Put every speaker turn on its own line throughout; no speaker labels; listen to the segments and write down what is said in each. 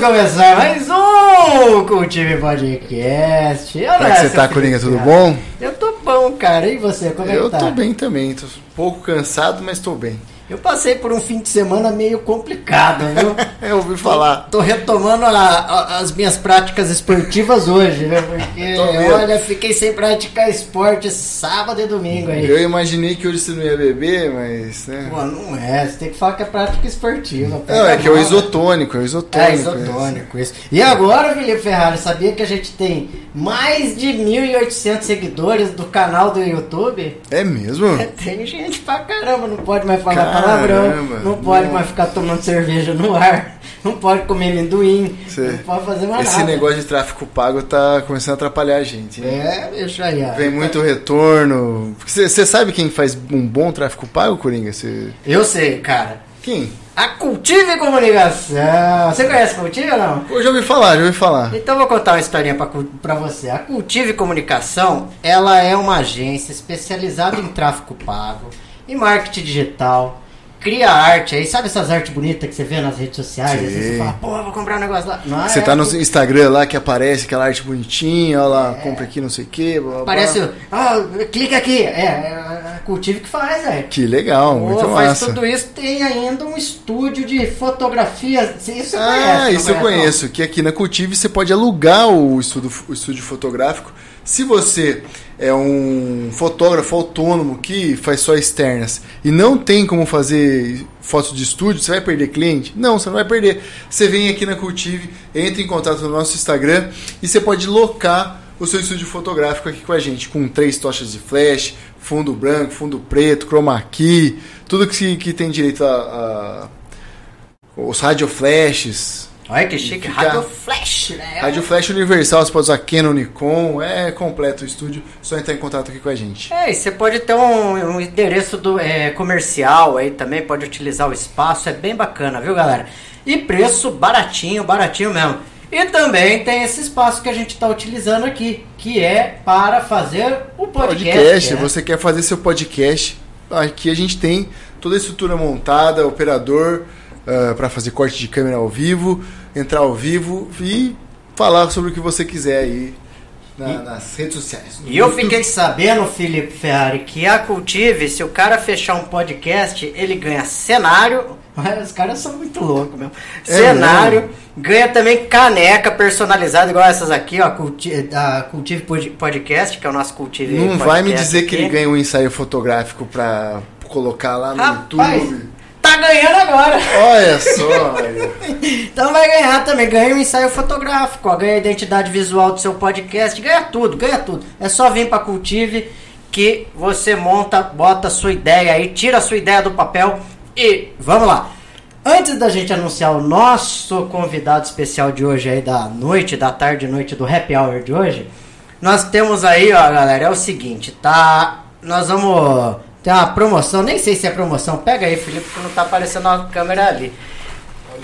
começar mais um Cultive Podcast. Eu
Como é que você tá, Coringa? Tudo bom?
Eu tô bom, cara. E você, como é que
Eu
tá?
tô bem também. Tô um pouco cansado, mas tô bem.
Eu passei por um fim de semana meio complicado, viu?
Eu ouvi falar.
Tô retomando a- a- as minhas práticas esportivas hoje, né? Porque,
Tô
olha, fiquei sem praticar esporte sábado e domingo aí.
Eu imaginei que hoje você não ia beber, mas. Né?
Pô, não é, você tem que falar que é prática esportiva.
Não, é que é o
né?
isotônico, é o isotônico.
É isotônico, isso. E agora, Felipe Ferrari, sabia que a gente tem mais de 1.800 seguidores do canal do YouTube?
É mesmo?
Tem gente pra caramba, não pode mais falar
Caramba.
Palavrão, não pode
Não.
mais ficar tomando cerveja no ar, não pode comer amendoim,
Cê-
não pode fazer mais
Esse
nada.
negócio de tráfico pago tá começando a atrapalhar a gente. hein?
É, deixa aí. ó.
Vem muito retorno. Você sabe quem faz um bom tráfico pago, Coringa? Cê...
Eu sei, cara.
Quem?
A Cultive Comunicação. Você conhece a Cultive ou não?
Eu já ouvi falar, já ouvi falar.
Então eu vou contar uma historinha pra você. A Cultive Comunicação, ela é uma agência especializada em tráfego pago, em marketing digital, cria arte aí, sabe essas artes bonitas que você vê nas redes sociais? Às vezes você fala, pô, vou comprar um negócio lá. Não,
Você
é
tá no
a-
Instagram lá que aparece aquela arte bonitinha, olha lá, compra aqui não sei o que.
Parece, ah, clica aqui. É, é a Cultive que faz, é.
Que legal,
Pô,
muito
faz
massa.
tudo isso, tem ainda um estúdio de fotografia. Isso você
Ah,
conhece,
isso eu
não
conheço. Que aqui na Cultive você pode alugar o o estúdio fotográfico. Se você é um fotógrafo autônomo que faz só externas e não tem como fazer fotos de estúdio, você vai perder cliente? Não, você não vai perder. Você vem aqui na Cultive, entra em contato no nosso Instagram e você pode locar o seu estúdio fotográfico aqui com a gente, com três tochas de flash, fundo branco, fundo preto, chroma key, tudo que, que tem direito a, a os radio flashes,
Olha que chique,
Fica-
Rádio Flash, né?
Rádio Flash Universal, você pode usar Canon, Nikon, é completo o estúdio, só entrar em contato aqui com a gente.
É, e você pode ter um, um endereço do, é, comercial aí também, pode utilizar o espaço, é bem bacana, viu galera? E preço baratinho, baratinho mesmo. E também tem esse espaço que a gente está utilizando aqui, que é para fazer o podcast.
Podcast,
né?
você quer fazer seu podcast, aqui a gente tem toda a estrutura montada, operador para fazer corte de câmera ao vivo, entrar ao vivo e falar sobre o que você quiser aí na- nas redes sociais.
E eu fiquei sabendo, Felipe Ferrari, que a Cultive, se o cara fechar um podcast, ele ganha cenário. Os caras são muito loucos mesmo.
É
cenário, ganha também caneca personalizada, igual essas aqui, ó, Culti- da Cultive Pod- Podcast, que é o nosso Cultive
Não vai me dizer que
aqui.
ele ganha um ensaio fotográfico para colocar lá no
Rapaz,
YouTube.
Tá ganhando agora.
Olha só.
Então vai ganhar também, ganha um ensaio fotográfico, ó, ganha a identidade visual do seu podcast, ganha tudo, ganha tudo. É só vir pra Cultive que você monta, bota a sua ideia aí, tira a sua ideia do papel e vamos lá. Antes da gente anunciar o nosso convidado especial de hoje aí da noite, da tarde noite do Happy Hour de hoje, nós temos aí, ó, galera, é o seguinte, tá? Nós vamos ter uma promoção, nem sei se é promoção, pega aí, Felipe, que não tá aparecendo a câmera ali.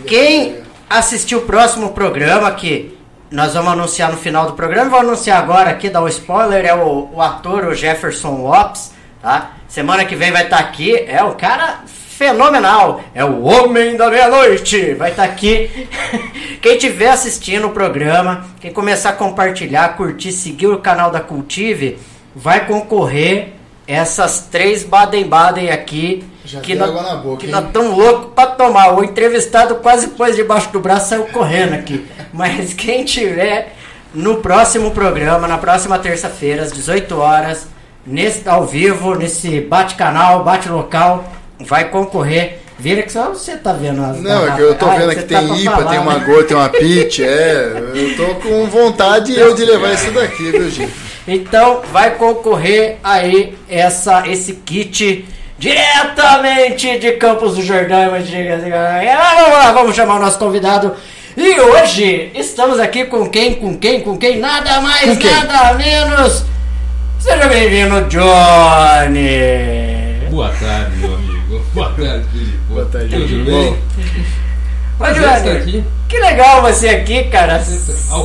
Quem assistiu o próximo programa que nós vamos anunciar no final do programa, vou anunciar agora aqui, dar o spoiler, é o, o ator, o Jefferson Lopes, tá? Semana que vem vai estar aqui, é o cara fenomenal, é o homem da meia-noite, vai estar aqui. Quem estiver assistindo o programa, quem começar a compartilhar, curtir, seguir o canal da Cultive, vai concorrer essas três Baden-Baden aqui.
Já
que nós-
água na boca,
que
hein?
nós tão louco pra tomar. O entrevistado quase pôs debaixo do braço saiu correndo aqui. Mas quem tiver no próximo programa, na próxima terça-feira, às 18 horas, nesse, ao vivo, nesse bate-canal, bate-local, vai concorrer. Vira que só você tá vendo as
Não, é que eu tô
Ah,
vendo
você
aqui
tá
tem
pra
IPA,
falar,
tem uma
né?
Gol, tem uma Pitch, é. Eu tô com vontade eu de levar isso daqui, viu, gente?
Então vai concorrer aí essa, esse kit diretamente de Campos do Jordão. assim, ah, Vamos lá, vamos chamar o nosso convidado. E hoje estamos aqui com quem, com quem, com quem? Nada mais,
quem?
nada menos. Seja bem-vindo, Johnny.
Boa tarde, meu amigo. Boa tarde, Felipe.
Boa tarde,
Tudo bem?
bom?
Johnny,
aqui.
Que legal você aqui, cara.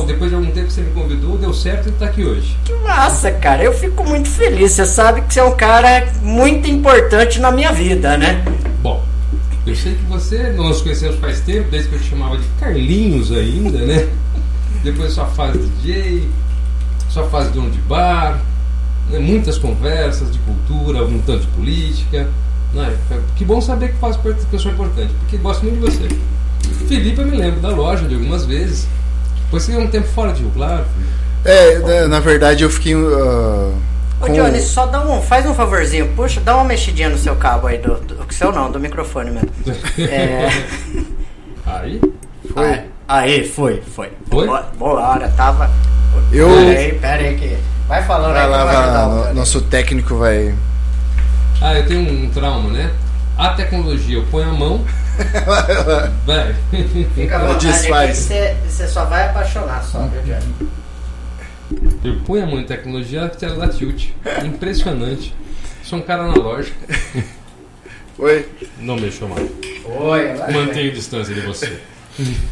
Depois de algum tempo que você me convidou, deu certo e tá aqui hoje.
Que massa, cara. Eu fico muito feliz. Você sabe que você é um cara muito importante na minha vida, né?
Bom, Eu sei que você, nós nos conhecemos faz tempo, desde que eu te chamava de Carlinhos ainda, né? Depois sua fase de DJ, sua fase de dono de bar, né? muitas conversas de cultura, um tanto de política. Né? Que bom saber que faz parte que eu sou importante, porque gosto muito de você. Felipe, eu me lembro da loja de algumas vezes. Depois você um tempo fora de Rio Claro.
É, na, na verdade eu fiquei. Uh,
Ô Johnny, só dá um, faz um favorzinho, puxa, dá uma mexidinha no seu cabo aí, do, do seu não, do microfone mesmo. É...
Aí?
Foi.
Ah, Aí, foi, foi.
Foi?
Boa, boa hora, tava.
Eu-
Pera aí, pera aí que. Vai falando
Vai
aí
lá, vai lá. no-. Nosso técnico vai.
Ah, eu tenho um trauma, né? A tecnologia, eu ponho a mão, vai.
Fica à vontade
desfaz.
você você só vai apaixonar só, viu, Johnny?
Eu ponho a mão em tecnologia, ela dá tilt. Impressionante. Sou um cara analógico.
Oi.
Não mexo mais.
Oi, vai.
Mantenho distância de você.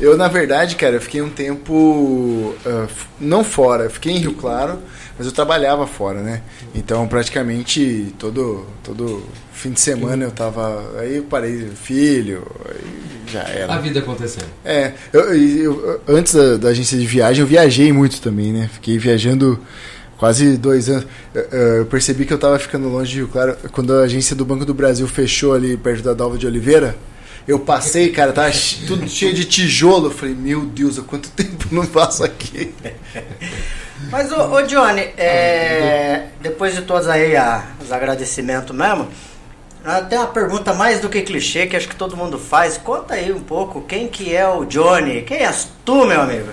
Eu, na verdade, cara, eu fiquei um tempo. f- não fora, eu fiquei em Rio Claro, mas eu trabalhava fora, né? Então, praticamente todo, todo fim de semana eu tava. Aí eu parei, filho, aí já
A
era.
vida acontecendo.
É, eu, eu- antes da, da agência de viagem, eu viajei muito também, né? Fiquei viajando quase dois anos. Eu, percebi que eu tava ficando longe de Rio Claro. Quando a agência do Banco do Brasil fechou ali perto da Dalva de Oliveira, eu passei, cara, tava tudo cheio de tijolo. Eu falei, meu Deus, há quanto tempo não passo aqui?
Mas, ô, ô Johnny, é, depois de todos aí a- os agradecimentos mesmo, ah, tem uma pergunta mais do que clichê que acho que todo mundo faz. Conta aí um pouco quem que é o Johnny. Quem és tu, meu amigo?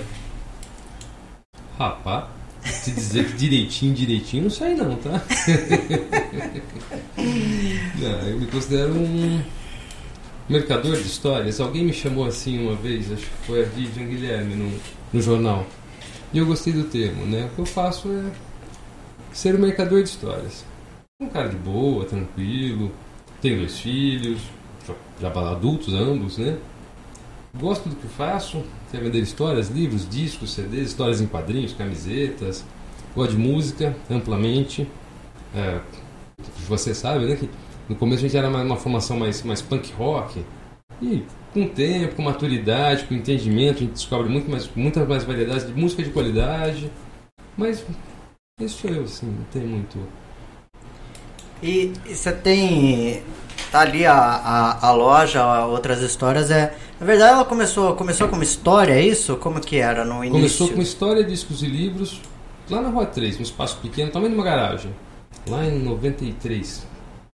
Rapaz, te dizer que direitinho, direitinho, não sei não, tá? não, eu me considero um mercador de histórias. Alguém me chamou assim uma vez, acho que foi a Vivian Guilherme no, no jornal. E eu gostei do termo, né? O que eu faço é ser um mercador de histórias. Um cara de boa, tranquilo, tenho dois filhos, já, adultos ambos, né? Gosto do que faço, quer vender histórias, livros, discos, CDs, histórias em quadrinhos, camisetas. Gosto de música amplamente. É, você sabe, né, que no começo a gente era mais uma formação mais, mais punk rock. E com o tempo, com maturidade, com entendimento, a gente descobre muito mais, muitas mais variedades de música de qualidade. Mas isso eu, assim, não tem muito.
E você tem. Tá ali a, a, a loja, a outras histórias. É, na verdade, ela começou, começou como história, é isso? Como que era no início?
Começou com história, discos e livros, lá na Rua 3, um espaço pequeno, tamanho de uma garagem. Lá em 93,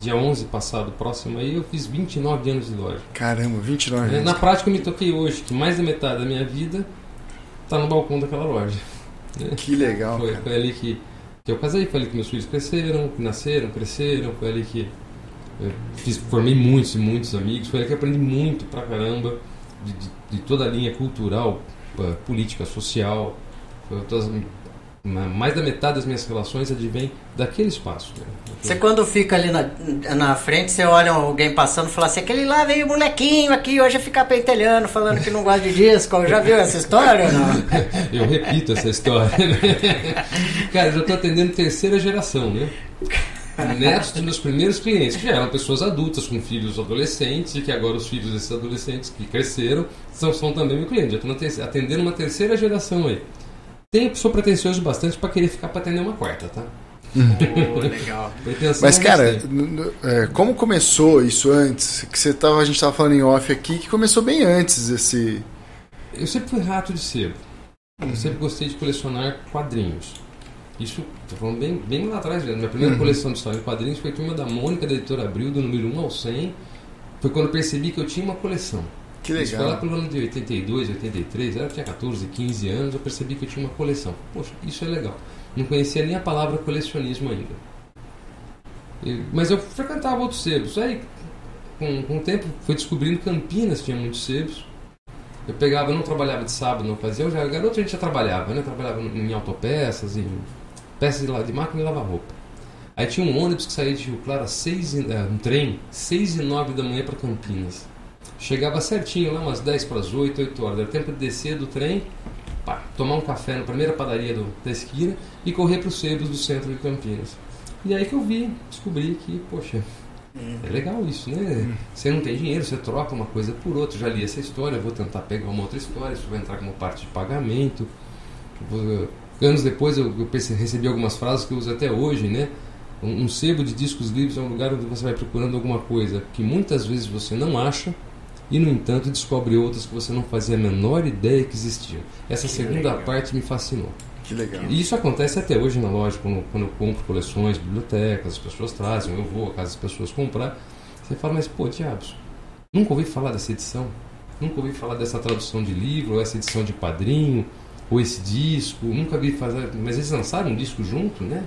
dia 11 passado, próximo aí, eu fiz 29 anos de loja.
Caramba, 29
É,
anos.
Na prática, eu me toquei hoje que mais da metade da minha vida tá no balcão daquela loja.
Que legal.
Foi, foi ali que, que eu casei, foi ali que meus filhos cresceram, que nasceram, cresceram, foi ali que eu fiz, formei muitos e muitos amigos, foi ali que aprendi muito pra caramba de, de- de toda a linha cultural, eh, política, social. Foi todas- ma- mais da metade das minhas relações advém daquele espaço. né?
Você quando fica ali na, na frente, você olha alguém passando e fala assim, aquele lá veio molequinho aqui, hoje ficar pentelhando, falando que não gosta de disco. Já viu essa história ou não?
Eu repito essa história. né? Cara, eu já estou atendendo terceira geração, né? Netos dos meus primeiros clientes, que já eram pessoas adultas com filhos adolescentes, e que agora os filhos desses adolescentes que cresceram são, são também meu cliente. Já estou atendendo uma terceira geração aí. Tenho, sou pretensioso bastante para querer ficar para atender uma quarta, tá?
Pô, legal.
Pretensão
Mas, cara, é, como começou isso antes? Que você tava, a gente tava falando em off aqui, que começou bem antes esse.
Eu sempre fui rato de sebo. Eu sempre gostei de colecionar quadrinhos. Isso, tô falando bem, bem lá atrás mesmo. Minha primeira coleção de história em quadrinhos foi Turma da Mônica, da editora Abril, do número 1 ao 100. Foi quando eu percebi que eu tinha uma coleção.
Que
Isso foi lá
legal.
pelo ano de 82, 83, eu tinha 14, 15 anos, eu percebi que eu tinha uma coleção. Poxa, isso é legal. Não conhecia nem a palavra colecionismo ainda. E- mas eu frequentava outros sebos. Aí, com, com o tempo, fui descobrindo que Campinas tinha muitos sebos. Eu pegava, eu não trabalhava de sábado na ocasião, já garoto a gente já trabalhava, né? Trabalhava em autopeças, em peças de, de máquina e lavar roupa. Aí tinha um ônibus que saía de Rio Claro às seis eh, um trem, 6 e 9 da manhã para Campinas. Chegava certinho lá, umas 10 para as 8, 8 horas. Era tempo de descer do trem, pá, tomar um café na primeira padaria do, da esquina e correr para os sebos do centro de Campinas. E aí que eu vi, descobri que, poxa, É legal isso, né? Você não tem dinheiro, você troca uma coisa por outra. Já li essa história, vou tentar pegar uma outra história, isso vai entrar como parte de pagamento. Vou- Anos depois eu, recebi algumas frases que eu uso até hoje, né? Um sebo de discos livres é um lugar onde você vai procurando alguma coisa que muitas vezes você não acha e, no entanto, descobre outras que você não fazia a menor ideia que existiam. Essa segunda
legal.
parte me fascinou.
Que legal.
E isso acontece até hoje na loja, quando, quando eu compro coleções, bibliotecas, as pessoas trazem, eu vou à casa das pessoas comprar. Você fala, mas pô, diabos, nunca ouvi falar dessa edição, nunca ouvi falar dessa tradução de livro, ou essa edição de quadrinho, ou esse disco, nunca vi fazer. Mas eles lançaram um disco junto, né?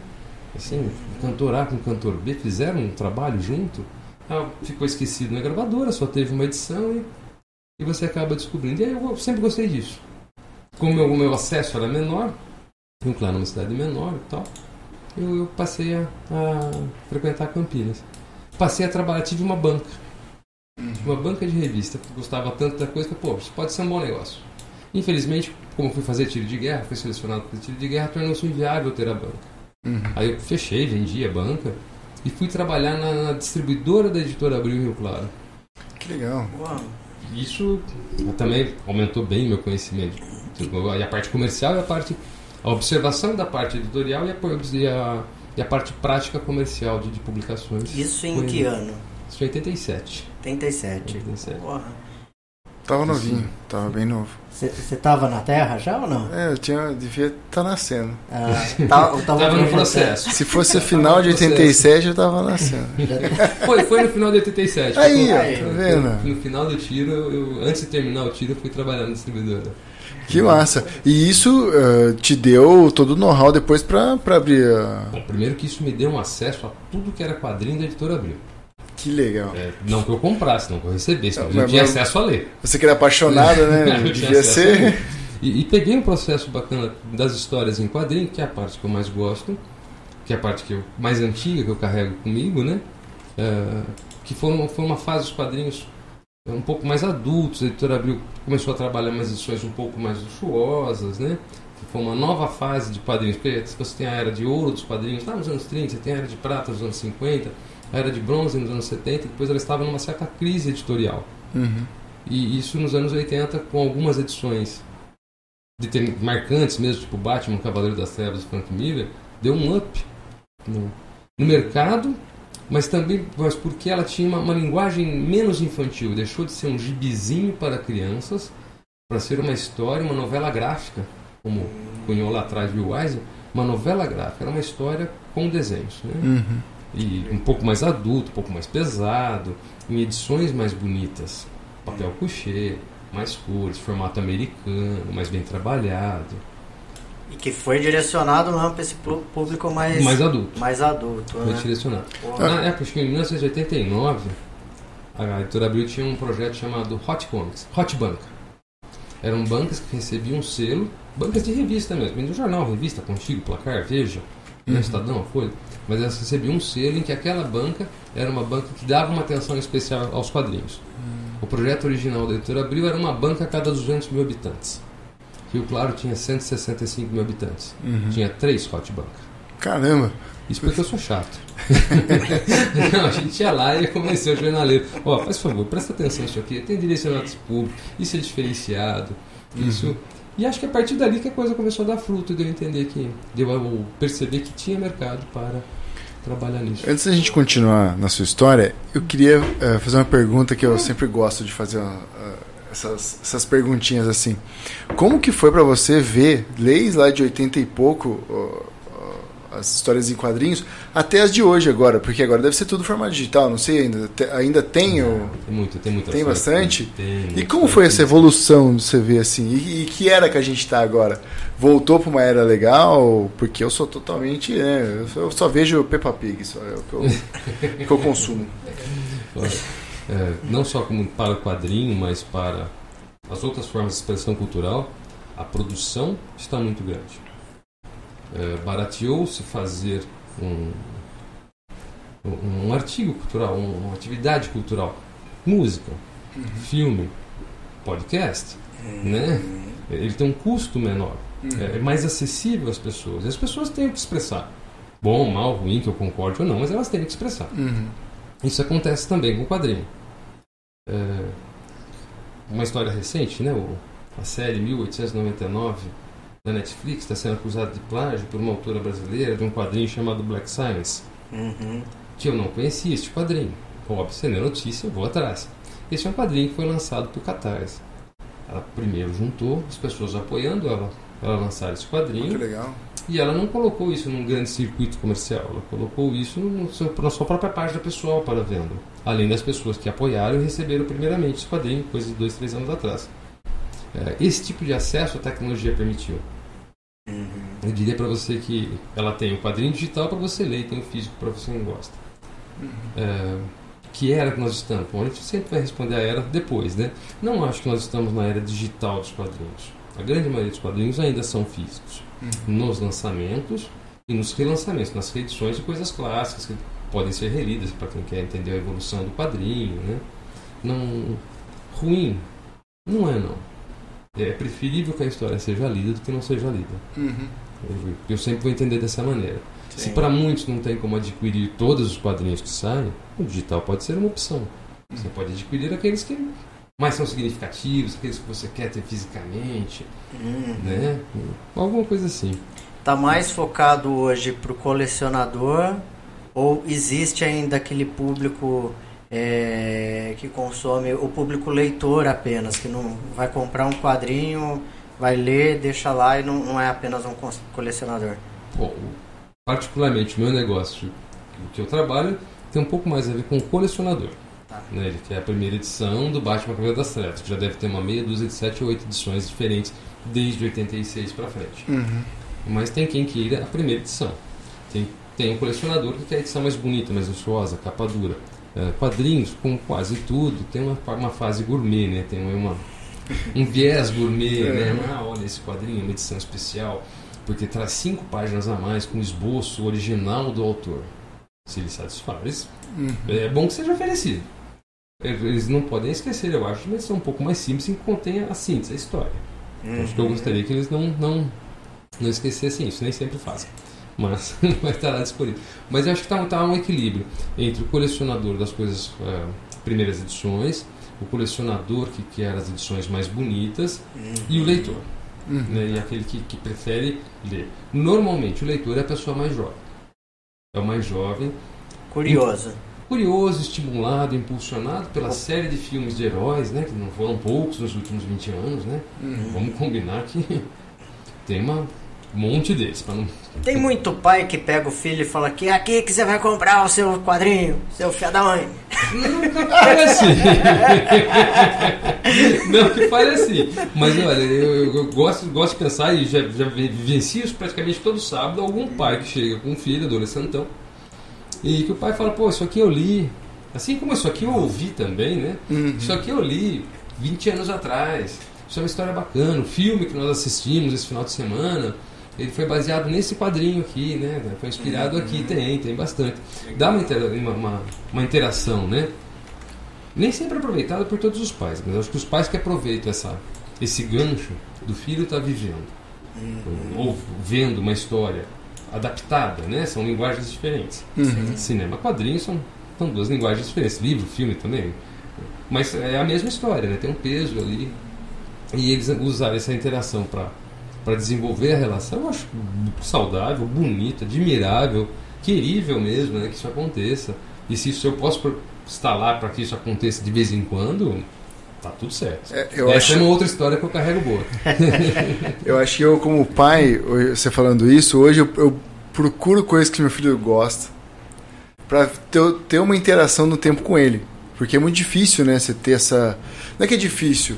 Assim, cantor A com cantor B fizeram um trabalho junto. Ah, ficou esquecido na gravadora, só teve uma edição e, e você acaba descobrindo. E aí eu sempre gostei disso. Como o meu, acesso era menor, eu, claro, numa cidade menor e tal, eu, eu passei a, a frequentar Campinas. Passei a trabalhar, tive uma banca. Tive uma banca de revista, que gostava tanto da coisa que, pô, isso pode ser um bom negócio. Infelizmente, como fui fazer tiro de guerra, fui selecionado para tiro de guerra, tornou-se inviável ter a banca.
Uhum.
Aí eu fechei, vendi a banca e fui trabalhar na, na distribuidora da editora Abril Rio Claro.
Que legal.
Uau.
Isso também aumentou bem meu conhecimento. E a parte comercial e a parte. A observação da parte editorial e a, e a, e a parte prática comercial de, de publicações.
Isso em
Foi-
que ano?
Isso em 87.
87.
87.
Porra.
Tava novinho, tava bem novo.
Você tava na Terra já ou não?
É, eu tinha, devia estar nascendo.
Ah, tá, eu tava,
Estava no processo.
Se fosse final de 87, eu tava nascendo.
Foi, foi no final de 87.
Aí, ó,
Aí.
tá vendo?
No final do tiro, eu, antes de terminar o tiro, eu fui trabalhar na distribuidora.
Que massa. E isso eh, te deu todo o know-how depois pra, pra abrir a...
Bom, primeiro que isso me deu um acesso a tudo que era quadrinho da editora Abril.
Que legal.
É, não que eu comprasse, não que eu recebesse, mas eu
Mas-
tinha
mas-
acesso a ler.
Você que era apaixonado, né?
Eu tinha
Devia ser...
E, e peguei um processo bacana das histórias em quadrinho, que é a parte que eu mais gosto, que é a parte que eu, mais antiga que eu carrego comigo, né? É, que foi uma, foi uma fase dos quadrinhos um pouco mais adultos. A editora Abril começou a trabalhar umas edições um pouco mais luxuosas, né? Que foi uma nova fase de quadrinhos. Porque você tem a era de ouro dos quadrinhos lá nos anos 30, você tem a era de prata nos anos 50, a era de bronze nos anos 70, e depois ela estava numa certa crise editorial.
Uhum.
E isso nos anos 80, com algumas edições determin- marcantes mesmo, tipo Batman, Cavaleiro das Trevas, do Frank Miller, deu um up no, no mercado, mas também mas porque ela tinha uma, uma linguagem menos infantil, deixou de ser um gibizinho para crianças para ser uma história, uma novela gráfica, como cunhou lá atrás Bill Eisner, uma novela gráfica, era uma história com desenhos. Né?
Uhum.
E um pouco mais adulto, um pouco mais pesado, em edições mais bonitas, papel couché, mais cores, formato americano, mais bem trabalhado,
E que foi direcionado mesmo pra esse público mais,
mais adulto,
mais adulto.
mais
Né?
direcionado.
Porra.
Na época, acho que em 1989, a editora Abril tinha um projeto chamado Hot Comics, Hot Banca. Eram bancas que recebiam um selo, bancas de revista mesmo, do jornal, revista, Contigo, Placar, Veja, né, Estadão, a Folha. Mas elas recebiam um selo em que aquela banca era uma banca que dava uma atenção especial aos quadrinhos. O projeto original da editora Abril era uma banca a cada 200 mil habitantes. Rio Claro tinha 165 mil habitantes.
Uhum.
Tinha três Hot Banca.
Caramba.
Isso porque eu sou chato. não, a gente ia lá e ia convencer o jornaleiro. Ó, faz favor, presta atenção nisso aqui. Tem direcionados públicos, isso é diferenciado. Isso. E acho que a partir dali que a coisa começou a dar fruto, de eu entender que. de eu perceber que tinha mercado para trabalhar nisso.
Antes da gente continuar na sua história, eu queria eh, fazer uma pergunta que eu sempre gosto de fazer ah, essas, essas perguntinhas assim. Como que foi pra você ver leis lá de 80 e pouco, ó, as histórias em quadrinhos, até as de hoje agora? Porque agora deve ser tudo formato digital, não sei ainda. Te- ainda tem o...
Tem muito, tem muita
Tem bastante?
Tem,
E
muito
como
sorte.
foi essa evolução de você ver assim? E, e que era que a gente está agora? Voltou para uma era legal? Porque eu sou totalmente. né, eu, só, vejo Peppa Pig, só é o que eu, que eu consumo.
É, não só como para o quadrinho, mas para as outras formas de expressão cultural, a produção está muito grande. É, Barateou-se fazer um, um, um artigo cultural, um- uma atividade cultural, música, filme, podcast, né? Ele tem um custo menor, é, é mais acessível às pessoas. E as pessoas têm que expressar, bom, mal, ruim, que eu concorde ou não, mas elas têm que expressar.
Uhum.
Isso acontece também com o quadrinho. É, uma história recente, né? O, a série 1899 da Netflix está sendo acusada de plágio por uma autora brasileira de um quadrinho chamado Black Science.
Uhum.
Que eu não conhecia este quadrinho. Óbvio, sendo notícia, eu vou atrás. Esse é um quadrinho que foi lançado por Catarse. Ela primeiro juntou as pessoas apoiando ela para lançar esse quadrinho.
Que legal.
E ela não colocou isso num grande circuito comercial, ela colocou isso no seu, na sua própria página pessoal para venda. Além das pessoas que apoiaram e receberam primeiramente esse quadrinho, coisa de dois, três anos atrás. É, esse tipo de acesso a tecnologia permitiu. Eu diria para você que ela tem o quadrinho digital para você ler e tem o físico para você não gosta. É, que era que nós estamos? Bom, a gente sempre vai responder a era depois, né? Não acho que nós estamos na era digital dos quadrinhos. A grande maioria dos quadrinhos ainda são físicos. Nos lançamentos e nos relançamentos, nas reedições de coisas clássicas que podem ser relidas para quem quer entender a evolução do quadrinho, né? Não ruim não é não. É preferível que a história seja lida do que não seja lida.
Uhum.
Eu, eu sempre vou entender dessa maneira. Se
Sim.
para muitos não tem como adquirir todos os quadrinhos que saem, o digital pode ser uma opção. Você pode adquirir aqueles que mais são significativos, aqueles que você quer ter fisicamente,
Uhum.
né? Alguma coisa assim.
Tá mais focado hoje pro colecionador ou existe ainda aquele público é, que consome o público leitor apenas, que não vai comprar um quadrinho, vai ler, deixa lá e não, não é apenas um colecionador.
Bom, particularmente o meu negócio, o que eu trabalho, tem um pouco mais a ver com o colecionador.
Tá.
Né? Ele quer a primeira edição do Batman Cavaleiro das Trevas, que já deve ter uma meia dúzia de sete ou oito edições diferentes desde 86 para frente.
Uhum.
Mas tem quem queira a primeira edição. Tem, tem um colecionador que quer a edição mais bonita, mais luxuosa, capa dura. É, quadrinhos, com quase tudo, tem uma, uma fase gourmet, né? Tem uma, um viés gourmet, né? Ah, olha esse quadrinho, uma edição especial, porque traz cinco páginas a mais com esboço original do autor. Se ele satisfaz, é bom que seja oferecido. Eles não podem esquecer, eu acho, uma edição um pouco mais simples que contenha a síntese, a história. Acho que eu gostaria que eles não, não, não esquecessem isso, nem sempre fazem. Mas vai estar lá disponível. Mas eu acho que está tá um equilíbrio entre o colecionador das coisas, eh, primeiras edições, o colecionador que quer as edições mais bonitas e o leitor. Né, e aquele que, que prefere ler. Normalmente o leitor é a pessoa mais jovem. É o mais jovem,
Curioso.
curioso, estimulado, impulsionado pela série de filmes de heróis, né? Que não foram poucos nos últimos 20 anos, né? Vamos combinar que tem uma um monte deles. Pra não...
Tem muito pai que pega o filho e fala que é aqui que você vai comprar o seu quadrinho, seu filho da mãe.
Fale assim. não que fale assim. Mas olha, eu, eu gosto, gosto de pensar e já, já vivencio isso praticamente todo sábado. Algum pai que chega com um filho, adolescentão, e que o pai fala: pô, isso aqui eu li. Assim como isso aqui eu ouvi também, né? Isso aqui eu li 20 anos atrás. Isso é uma história bacana. O filme que nós assistimos esse final de semana. Ele foi baseado nesse quadrinho aqui, né? Foi inspirado aqui, tem, tem bastante. Dá uma, intera- uma, uma, uma interação, né? Nem sempre aproveitada por todos os pais, mas acho que os pais que aproveitam essa, esse gancho do filho estar vivendo, ou vendo uma história adaptada, né? São linguagens diferentes. Cinema, quadrinhos são, são duas linguagens diferentes. Livro, filme também. Mas é a mesma história, né? Tem um peso ali. E eles usaram essa interação para para desenvolver a relação, eu acho saudável, bonito, admirável, querível mesmo, né, que isso aconteça. E se isso eu posso estar lá para que isso aconteça de vez em quando, tá tudo certo.
É, eu
Essa
acho-
é uma outra história que eu carrego boa.
Eu acho que eu, como pai, você falando isso, hoje eu, eu procuro coisas que meu filho gosta pra ter, ter uma interação no tempo com ele. Porque é muito difícil, né, você ter essa... Não é que é difícil,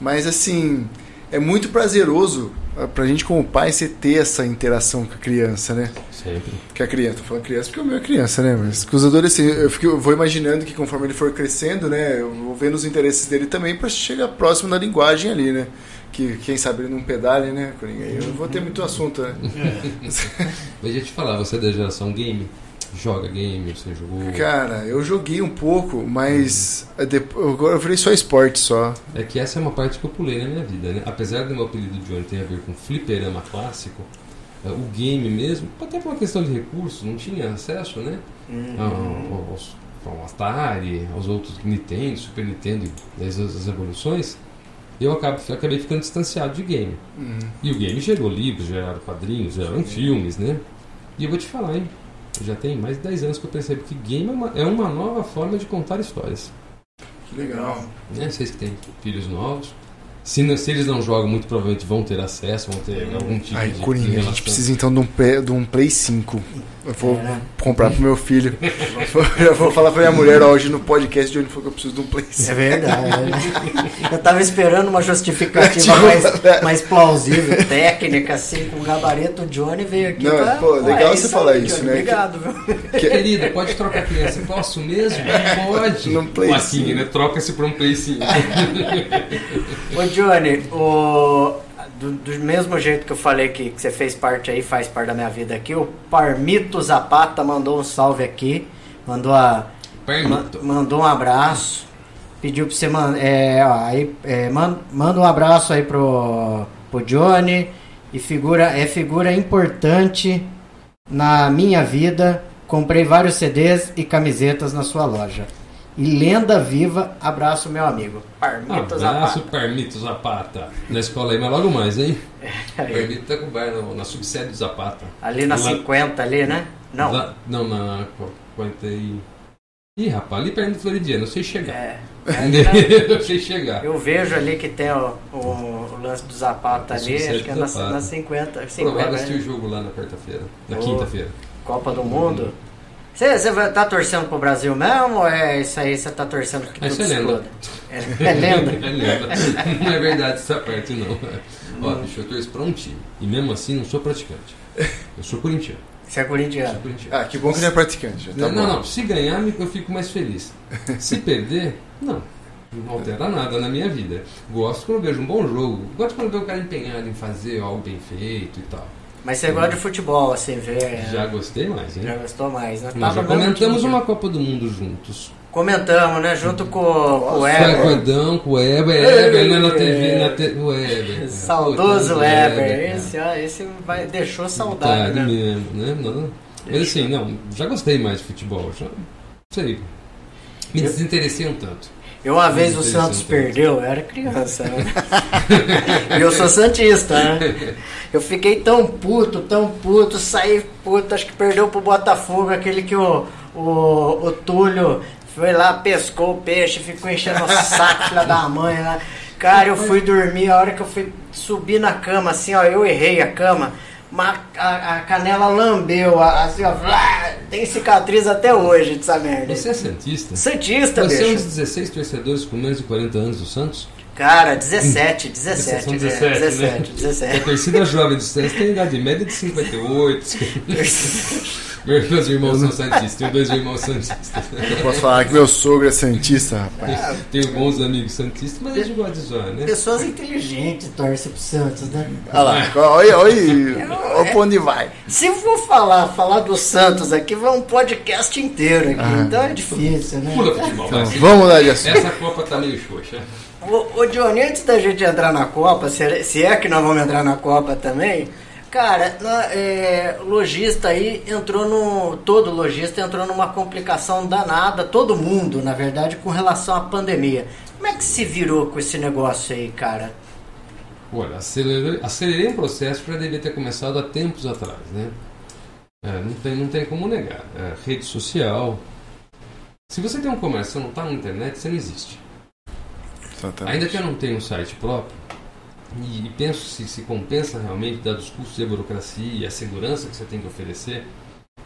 mas assim, é muito prazeroso ah, pra gente como pai você ter essa interação com a criança, né?
Sempre.
Que a criança, tô falando criança porque o meu é criança, né? Mas com os adolescentes, eu, fico, eu vou imaginando que conforme ele for crescendo, né? Eu vou vendo os interesses dele também pra chegar próximo na linguagem ali, né? Que quem sabe ele não pedale, né? Coringa? Eu não vou ter muito assunto, né?
Mas deixa eu te falar, você é da geração game? Joga game, você jogou.
Cara, eu joguei um pouco, mas depo- agora eu falei só esporte só.
É que essa é uma parte que eu pulei na minha vida, né? Apesar do meu apelido de Johnny ter a ver com fliperama clássico, eh, o game mesmo, até por uma questão de recursos, não tinha acesso, né?
Uhum.
a- aos ao Atari, aos outros Nintendo, Super Nintendo, as, as evoluções, eu acabo, acabei ficando distanciado de game.
Uhum.
E o game gerou livros, geraram quadrinhos, geraram filmes, né? E eu vou te falar, hein? Já tem mais de 10 anos que eu percebo que game é uma, é uma nova forma de contar histórias.
Que legal.
Né? Vocês que têm filhos novos. Se, não- se eles não jogam, muito provavelmente vão ter acesso, vão ter algum tipo
Ai,
de, de
Coringa, a gente precisa então de um, Play- de um Play 5. Eu vou
É, né?
comprar pro meu filho. Eu vou falar pra minha mulher hoje no podcast de onde foi que eu preciso de um Play 5.
É verdade. Eu tava esperando uma justificativa
Tipo,
mais, mais plausível, técnica, assim, com gabarito. O Johnny veio aqui
Não,
pra...
pô, legal
é
você falar isso,
Johnny,
né?
Obrigado, viu?
Querida, pode trocar a criança? Posso mesmo? Pode.
Num Play
Mas sim,
5.
né? Troca-se por um Play 5.
Ô Johnny, o... Do, do mesmo jeito que eu falei que, que você fez parte aí, faz parte da minha vida aqui, o Parmito Zapata mandou um salve aqui, mandou a, ma- mandou um abraço, pediu pra você mandar, é, ó, aí, é, man- manda um abraço aí pro, pro Johnny, e figura, é figura importante na minha vida, comprei vários CDs e camisetas na sua loja. E lenda viva, abraço meu amigo. Parmito
Abraço,
Zapata.
Permito Zapata. Na escola aí, mas logo mais, hein?
Aí.
Permito tá com o bar no- na subsede do Zapata.
Ali na
Lá-
50 ali, né? Não.
Lá- não, na 40 e... Ih, rapaz, ali perto do Floridiano, eu sei chegar.
É. É,
eu sei chegar.
Eu vejo ali que tem o, o- o lance do Zapata ali, acho que é na,
Zapata.
na 50. 50
Provável assistir
né?
o jogo lá na quarta-feira. Na quinta-feira.
Copa do Mundo. Você, você vai tá torcendo pro Brasil mesmo ou é isso aí você tá torcendo que tudo
isso é lenda.
É, é lenda?
É lenda. Não é verdade essa parte, não. Ó, bicho, eu torço pra um time. E mesmo assim, não sou praticante. Eu sou corintiano.
Você é
Sou
corintiano.
corintiano.
Ah, que bom que ele é praticante. Tá
não, não,
bom.
não. Se ganhar, eu fico mais feliz. Se perder, não. Não altera nada na minha vida. Gosto quando vejo um bom jogo. Gosto quando vejo o cara empenhado em fazer algo bem feito e tal.
Mas você gosta de futebol, assim, ver.
Já gostei mais,
Já
né?
gostou mais, né?
Nós já comentamos uma Copa do Mundo juntos.
Comentamos, né? Junto com, com o
Com
Ever.
o Gordão, com o Weber, né, na TV, na te... o Weber.
Saudoso
cara.
Esse, ó, esse vai, deixou saudade,
Tá,
né?
mesmo, né? Não. Mas assim, não, já gostei mais de futebol. Já, sei. Me desinteressei um tanto.
Eu uma vez o. Santos perdeu, eu era criança, né? e eu sou Santista, né? Eu fiquei tão puto, tão puto, saí puto, acho que perdeu pro Botafogo, aquele que o, o, o Túlio foi lá, pescou o peixe, ficou enchendo o saco, filha da mãe, né? Cara, eu fui dormir, a hora que eu fui subir na cama, assim, ó, eu errei a cama. Mas a, a canela lambeu, a- assim, ó, tem cicatriz até hoje dessa merda.
Você é Santista?
Santista,
Você é um
bicho.
dos 16 torcedores com menos de 40 anos do Santos?
Cara, 17, 17,
São
é,
17,
17,
né? A
17.
torcida jovem do Santos tem idade média de 58. Meus irmãos são Santistas. Tenho dois irmãos Santistas.
Eu posso falar que meu sogro é Santista, rapaz.
Tenho bons amigos Santistas, mas eles gostam de zoar, né?
Pessoas inteligentes torcem pro Santos, né?
Olha lá, olha, olha, olha pra onde vai.
Se eu for falar, falar do Santos aqui, vai um podcast inteiro aqui, então é difícil, né?
Pula futebol.
Então, vamos mudar de assunto.
Essa Copa tá meio xoxa.
Ô, ô Johnny, antes da gente entrar na Copa, se, é que nós vamos entrar na Copa também, cara, na- é, lojista aí entrou no. Todo lojista entrou numa complicação danada, todo mundo, na verdade, com relação à pandemia. Como é que se virou com esse negócio aí, cara?
Olha, acelerei, acelerei um processo que já devia ter começado há tempos atrás, né? É, não, tem, não tem como negar. É, rede social. Se você tem um comércio e não está na internet, você não existe.
Exatamente.
Ainda que eu não tenha um site próprio, e, e penso se, se compensa realmente, dados os custos de burocracia e a segurança que você tem que oferecer,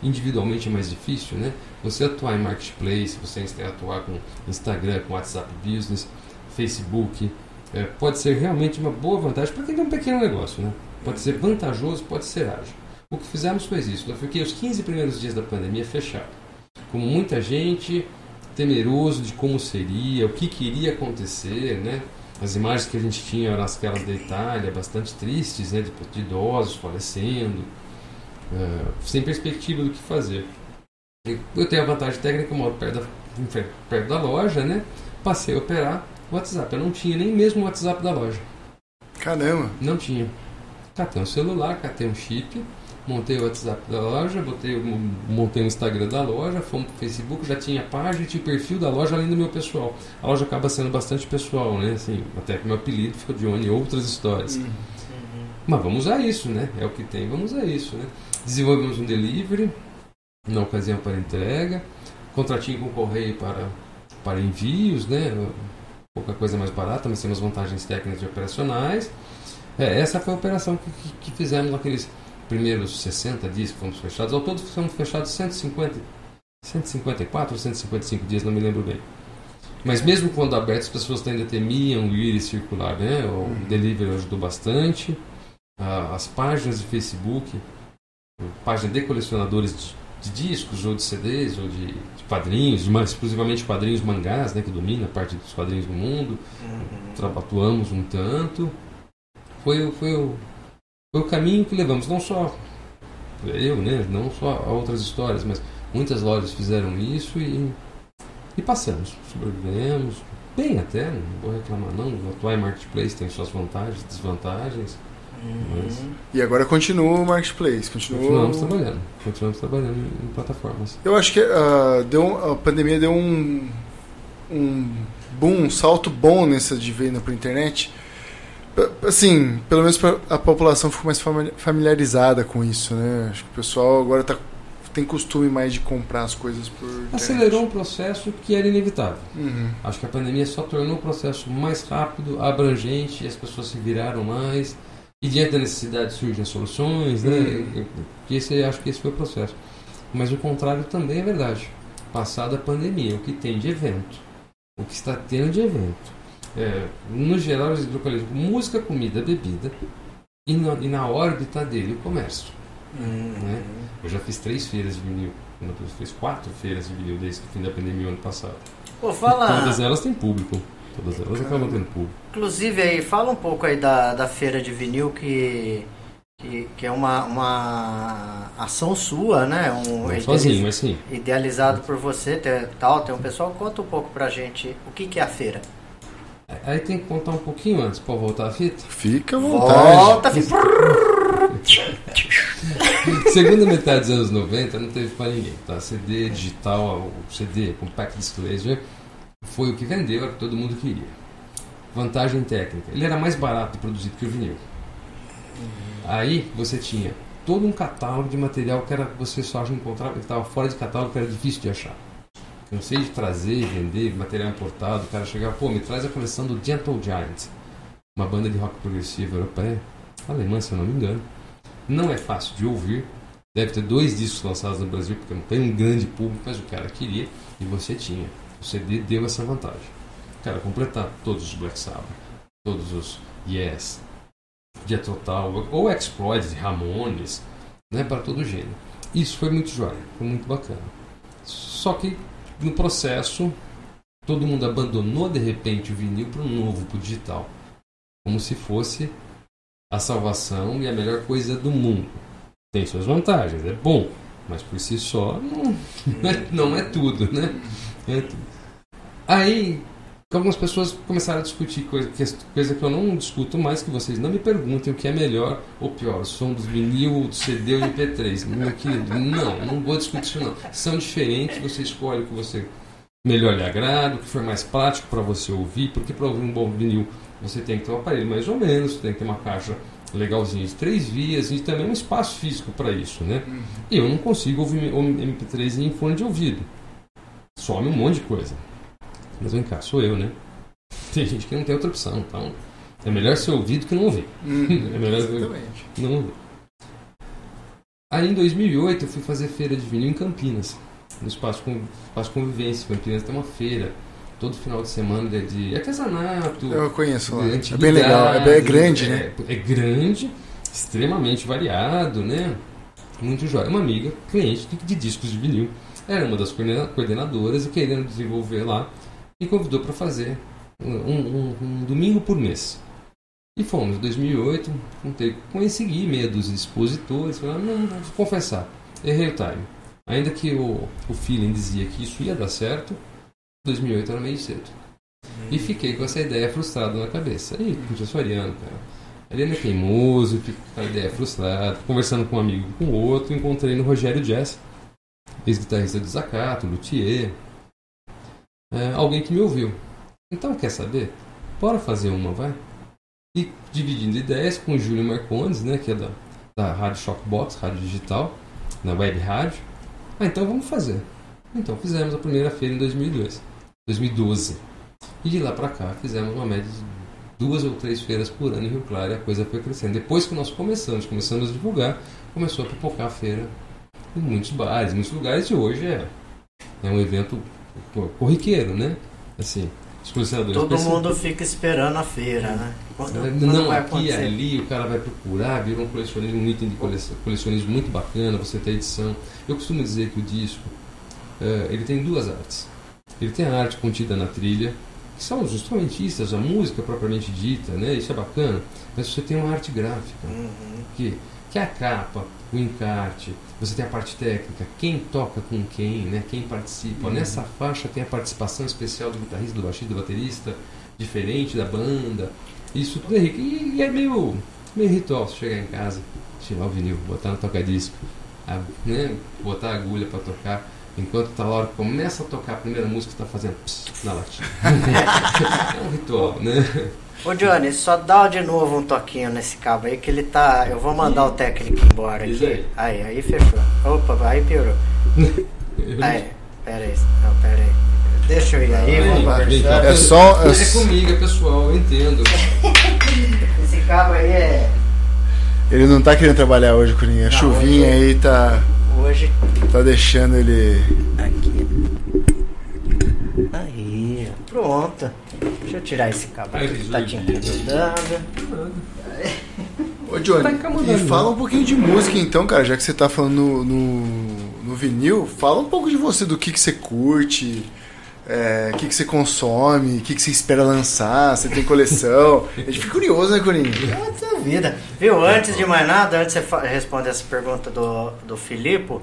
individualmente é mais difícil, né? Você atuar em marketplace, você atuar com Instagram, com WhatsApp Business, Facebook, é, pode ser realmente uma boa vantagem para quem tem um pequeno negócio, né? Pode ser vantajoso, pode ser ágil. O que fizemos foi isso. Eu fiquei os 15 primeiros dias da pandemia fechado. Como muita gente, temeroso de como seria, o que queria acontecer, né? As imagens que a gente tinha eram aquelas da Itália, bastante tristes, né? De, idosos falecendo, eh, sem perspectiva do que fazer. Eu tenho a vantagem técnica, eu moro perto da, perto da loja, né? Passei a operar o WhatsApp. Eu não tinha nem mesmo o WhatsApp da loja.
Caramba.
Não tinha. Catei um celular, catei um chip, montei o WhatsApp da loja, botei, montei o Instagram da loja, fomos pro Facebook, já tinha página, tinha o perfil da loja além do meu pessoal. A loja acaba sendo bastante pessoal, né? Assim, até que meu apelido ficou de Oni outras histórias.
Uhum.
Mas vamos usar isso, né? É o que tem, vamos usar isso, né? Desenvolvemos um delivery, na ocasião para entrega, contratinho com o correio para, para envios, né? Pouca coisa mais barata, mas temos vantagens técnicas e operacionais. É, essa foi a operação que, que, que fizemos naqueles primeiros 60 dias que fomos fechados. Ao todo fomos fechados 150, 154 ou 155 dias, não me lembro bem. Mas mesmo quando aberto, as pessoas ainda temiam ir e circular, né? O uhum. delivery ajudou bastante. as páginas de Facebook, página de colecionadores de, de, discos ou de CDs ou de, de quadrinhos, de, mais exclusivamente quadrinhos mangás, né? Que domina a parte dos quadrinhos no mundo. Uhum. Atuamos um tanto. Foi, foi o foi o caminho que levamos, não só eu, né, não só a outras histórias, mas muitas lojas fizeram isso e, e passamos, sobrevivemos, bem até, não vou reclamar não, o atual Marketplace tem suas vantagens, desvantagens.
Uhum. Mas... E agora continua o Marketplace, continua...
Continuamos trabalhando, continuamos trabalhando em, em plataformas.
Eu acho que uh, deu, a pandemia deu um, um boom, um salto bom nessa de venda para internet, Assim, pelo menos a população ficou mais familiarizada com isso, né? Acho que o pessoal agora tá, tem costume mais de comprar as coisas por. Internet.
Acelerou um processo que era inevitável.
Uhum.
Acho que a pandemia só tornou o processo mais rápido, abrangente, as pessoas se viraram mais. E diante da necessidade surgem soluções, né? Uhum. Esse, acho que esse foi o processo. Mas o contrário também é verdade. Passada a pandemia, o que tem de evento, o que está tendo de evento, é, no geral, eles localizam música, comida, bebida e na, e na órbita dele o comércio.
Uhum.
Né? Eu já fiz três feiras de vinil. Eu fiz quatro feiras de vinil desde o fim da pandemia ano passado.
Pô, fala...
Todas elas têm público. Todas elas acabam tendo público.
Inclusive aí, fala um pouco aí da, da feira de vinil que, que, que é uma, uma ação sua, né? Um,
Não sozinho, mas sim.
Idealizado por você, tal, tem um pessoal. Conta um pouco pra gente o que, que é a feira.
Aí tem que contar um pouquinho antes para voltar a fita.
Fica à vontade. Volta a fita.
Segunda metade dos anos 90 não teve para ninguém. Tá? CD digital, o CD Compact Disc Laser foi o que vendeu, era o que todo mundo queria. Vantagem técnica. Ele era mais barato de produzir que o vinil. Aí você tinha todo um catálogo de material que era você só encontrava, que estava fora de catálogo, que era difícil de achar. Cansei de trazer vender material importado. O cara chegava, pô, me traz a coleção do Gentle Giant, uma banda de rock progressivo europeia, alemã, se eu não me engano. Não é fácil de ouvir. Deve ter dois discos lançados no Brasil, porque não tem um grande público, mas o cara queria e você tinha. O CD deu essa vantagem. O cara completar todos os Black Sabbath, todos os Yes, Dia Total, ou Exploit, Ramones, né, para todo gênero. Isso foi muito jóia, foi muito bacana. Só que no processo, todo mundo abandonou de repente o vinil para um novo, para o digital. Como se fosse a salvação e a melhor coisa do mundo. Tem suas vantagens, é bom, mas por si só não, não, é, não é tudo, né? É tudo. Aí, algumas pessoas começaram a discutir coisa, coisa que eu não discuto mais, que vocês não me perguntem o que é melhor ou pior, som do vinil, do CD ou MP3. Meu querido, não, não vou discutir isso não. São diferentes, você escolhe o que você melhor lhe agrada, o que for mais prático para você ouvir, porque para ouvir um bom vinil você tem que ter um aparelho mais ou menos, tem que ter uma caixa legalzinha de três vias e também um espaço físico para isso, né? E eu não consigo ouvir MP3 em fone de ouvido. Some um monte de coisa. Mas vem cá, sou eu, né? Tem gente que não tem outra opção, então é melhor ser ouvido que não ouvir.
Hum, é melhor exatamente.
não ouvir. Aí em 2008 eu fui fazer feira de vinil em Campinas, no Espaço, Espaço Convivência. Campinas tem uma feira todo final de semana de, de artesanato.
Eu conheço lá. É bem legal, é, bem, é grande, né?
É, é, grande, extremamente variado, né? Muito jóia. Uma amiga, cliente de, de discos de vinil, era uma das coordenadoras e querendo desenvolver lá me convidou para fazer um, um, um, domingo por mês. E fomos, em 2008, contei, consegui meia dos expositores, falei, não, vou confessar, errei o time. Ainda que o, o feeling dizia que isso ia dar certo, 2008 era meio cedo. E fiquei com essa ideia frustrada na cabeça. E, professoriano, cara, ainda é teimoso, fica com a ideia frustrada, conversando com um amigo com outro, encontrei no Rogério Jazz, ex-guitarrista do Zacato, luthier, é, alguém que me ouviu. Então, quer saber? Bora fazer uma, vai? E dividindo ideias com o Júlio Marcondes, né, que é da, da Rádio Shockbox, Rádio Digital, na Web Rádio. Ah, então vamos fazer. Então fizemos a primeira feira em 2002, 2012. E de lá para cá fizemos uma média de duas ou três feiras por ano em Rio Claro e a coisa foi crescendo. Depois que nós começamos, começamos a divulgar, começou a pipocar a feira em muitos bares, muitos lugares e hoje é, é um evento corriqueiro, né? Assim, os colecionadores
Todo
percebem-
mundo fica esperando a feira, né? Quando, quando
não, aqui e ali o cara vai procurar, virou um colecionismo, um item de colecion- colecionismo muito bacana, você tem edição. Eu costumo dizer que o disco, eh, ele tem duas artes. Ele tem a arte contida na trilha, que são os instrumentistas, a música propriamente dita, né? Isso é bacana. Mas você tem uma arte gráfica,
Uhum.
que, que é a capa, o encarte, você tem a parte técnica, quem toca com quem, né? quem participa. Nessa faixa tem a participação especial do guitarrista, do baixista, do baterista, diferente da banda. Isso tudo é rico. E, e é meio, meio ritual você chegar em casa, tirar o vinil, botar no toca-disco, né? botar a agulha para tocar. Enquanto tá que começa a tocar a primeira música, você tá fazendo pss, na latinha. é um ritual, né?
Ô Johnny, só dá de novo um toquinho nesse cabo aí que ele tá. Eu vou mandar o técnico embora
Diz
aqui.
aí.
Aí, aí fechou. Opa, aí piorou. Aí, pera aí. Não, pera aí. Deixa eu ir aí, vamos
vem,
conversar.
É só- é
É comigo, é pessoal, eu entendo.
Esse cabo aí é.
Ele não tá querendo trabalhar hoje, Corinha. A
Não,
chuvinha
hoje-
aí tá,
Hoje.
tá deixando ele.
Aqui. Aí, pronto. Deixa eu tirar esse cabo aqui que tá te incomodando.
Ô Johnny,
Tá
e fala um pouquinho de música então, cara, já que você tá falando no, no, no vinil, fala um pouco de você, do que, que você curte, é, o que, que você consome, o que, que você espera lançar, você tem coleção. A gente fica curioso, né, Corinha?
Puta vida. Viu, antes de mais nada, antes de você responder essa pergunta do, do Filipe,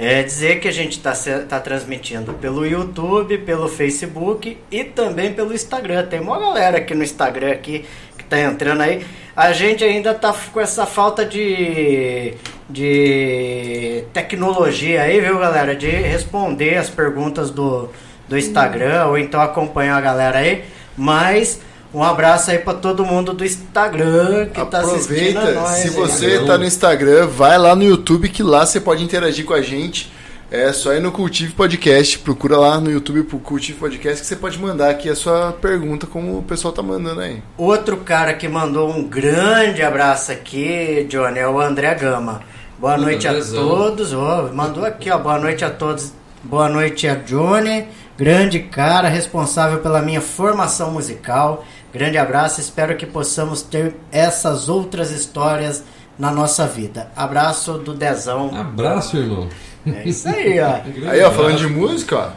é dizer que a gente está tá transmitindo pelo YouTube, pelo Facebook e também pelo Instagram. Tem uma galera aqui no Instagram aqui que tá entrando aí. A gente ainda tá com essa falta de, de tecnologia aí, viu, galera? De responder as perguntas do, do Instagram ou então acompanhar a galera aí. Mas um abraço aí pra todo mundo do Instagram que tá assistindo a
Aproveita,
nós.
se
aí.
você tá no Instagram, vai lá no YouTube que lá você pode interagir com a gente. É só ir no Cultive Podcast, procura lá no YouTube pro Cultive Podcast que você pode mandar aqui a sua pergunta, como o pessoal tá mandando aí.
Outro cara que mandou um grande abraço aqui, Johnny, é o André Gama. Boa noite a todos. Ó, mandou aqui, ó. Boa noite a todos. Boa noite a Johnny, grande cara, responsável pela minha formação musical. Grande abraço, espero que possamos ter essas outras histórias na nossa vida. Abraço do Dezão.
Abraço, irmão.
É isso aí, ó.
Aí, ó, falando de música, ó.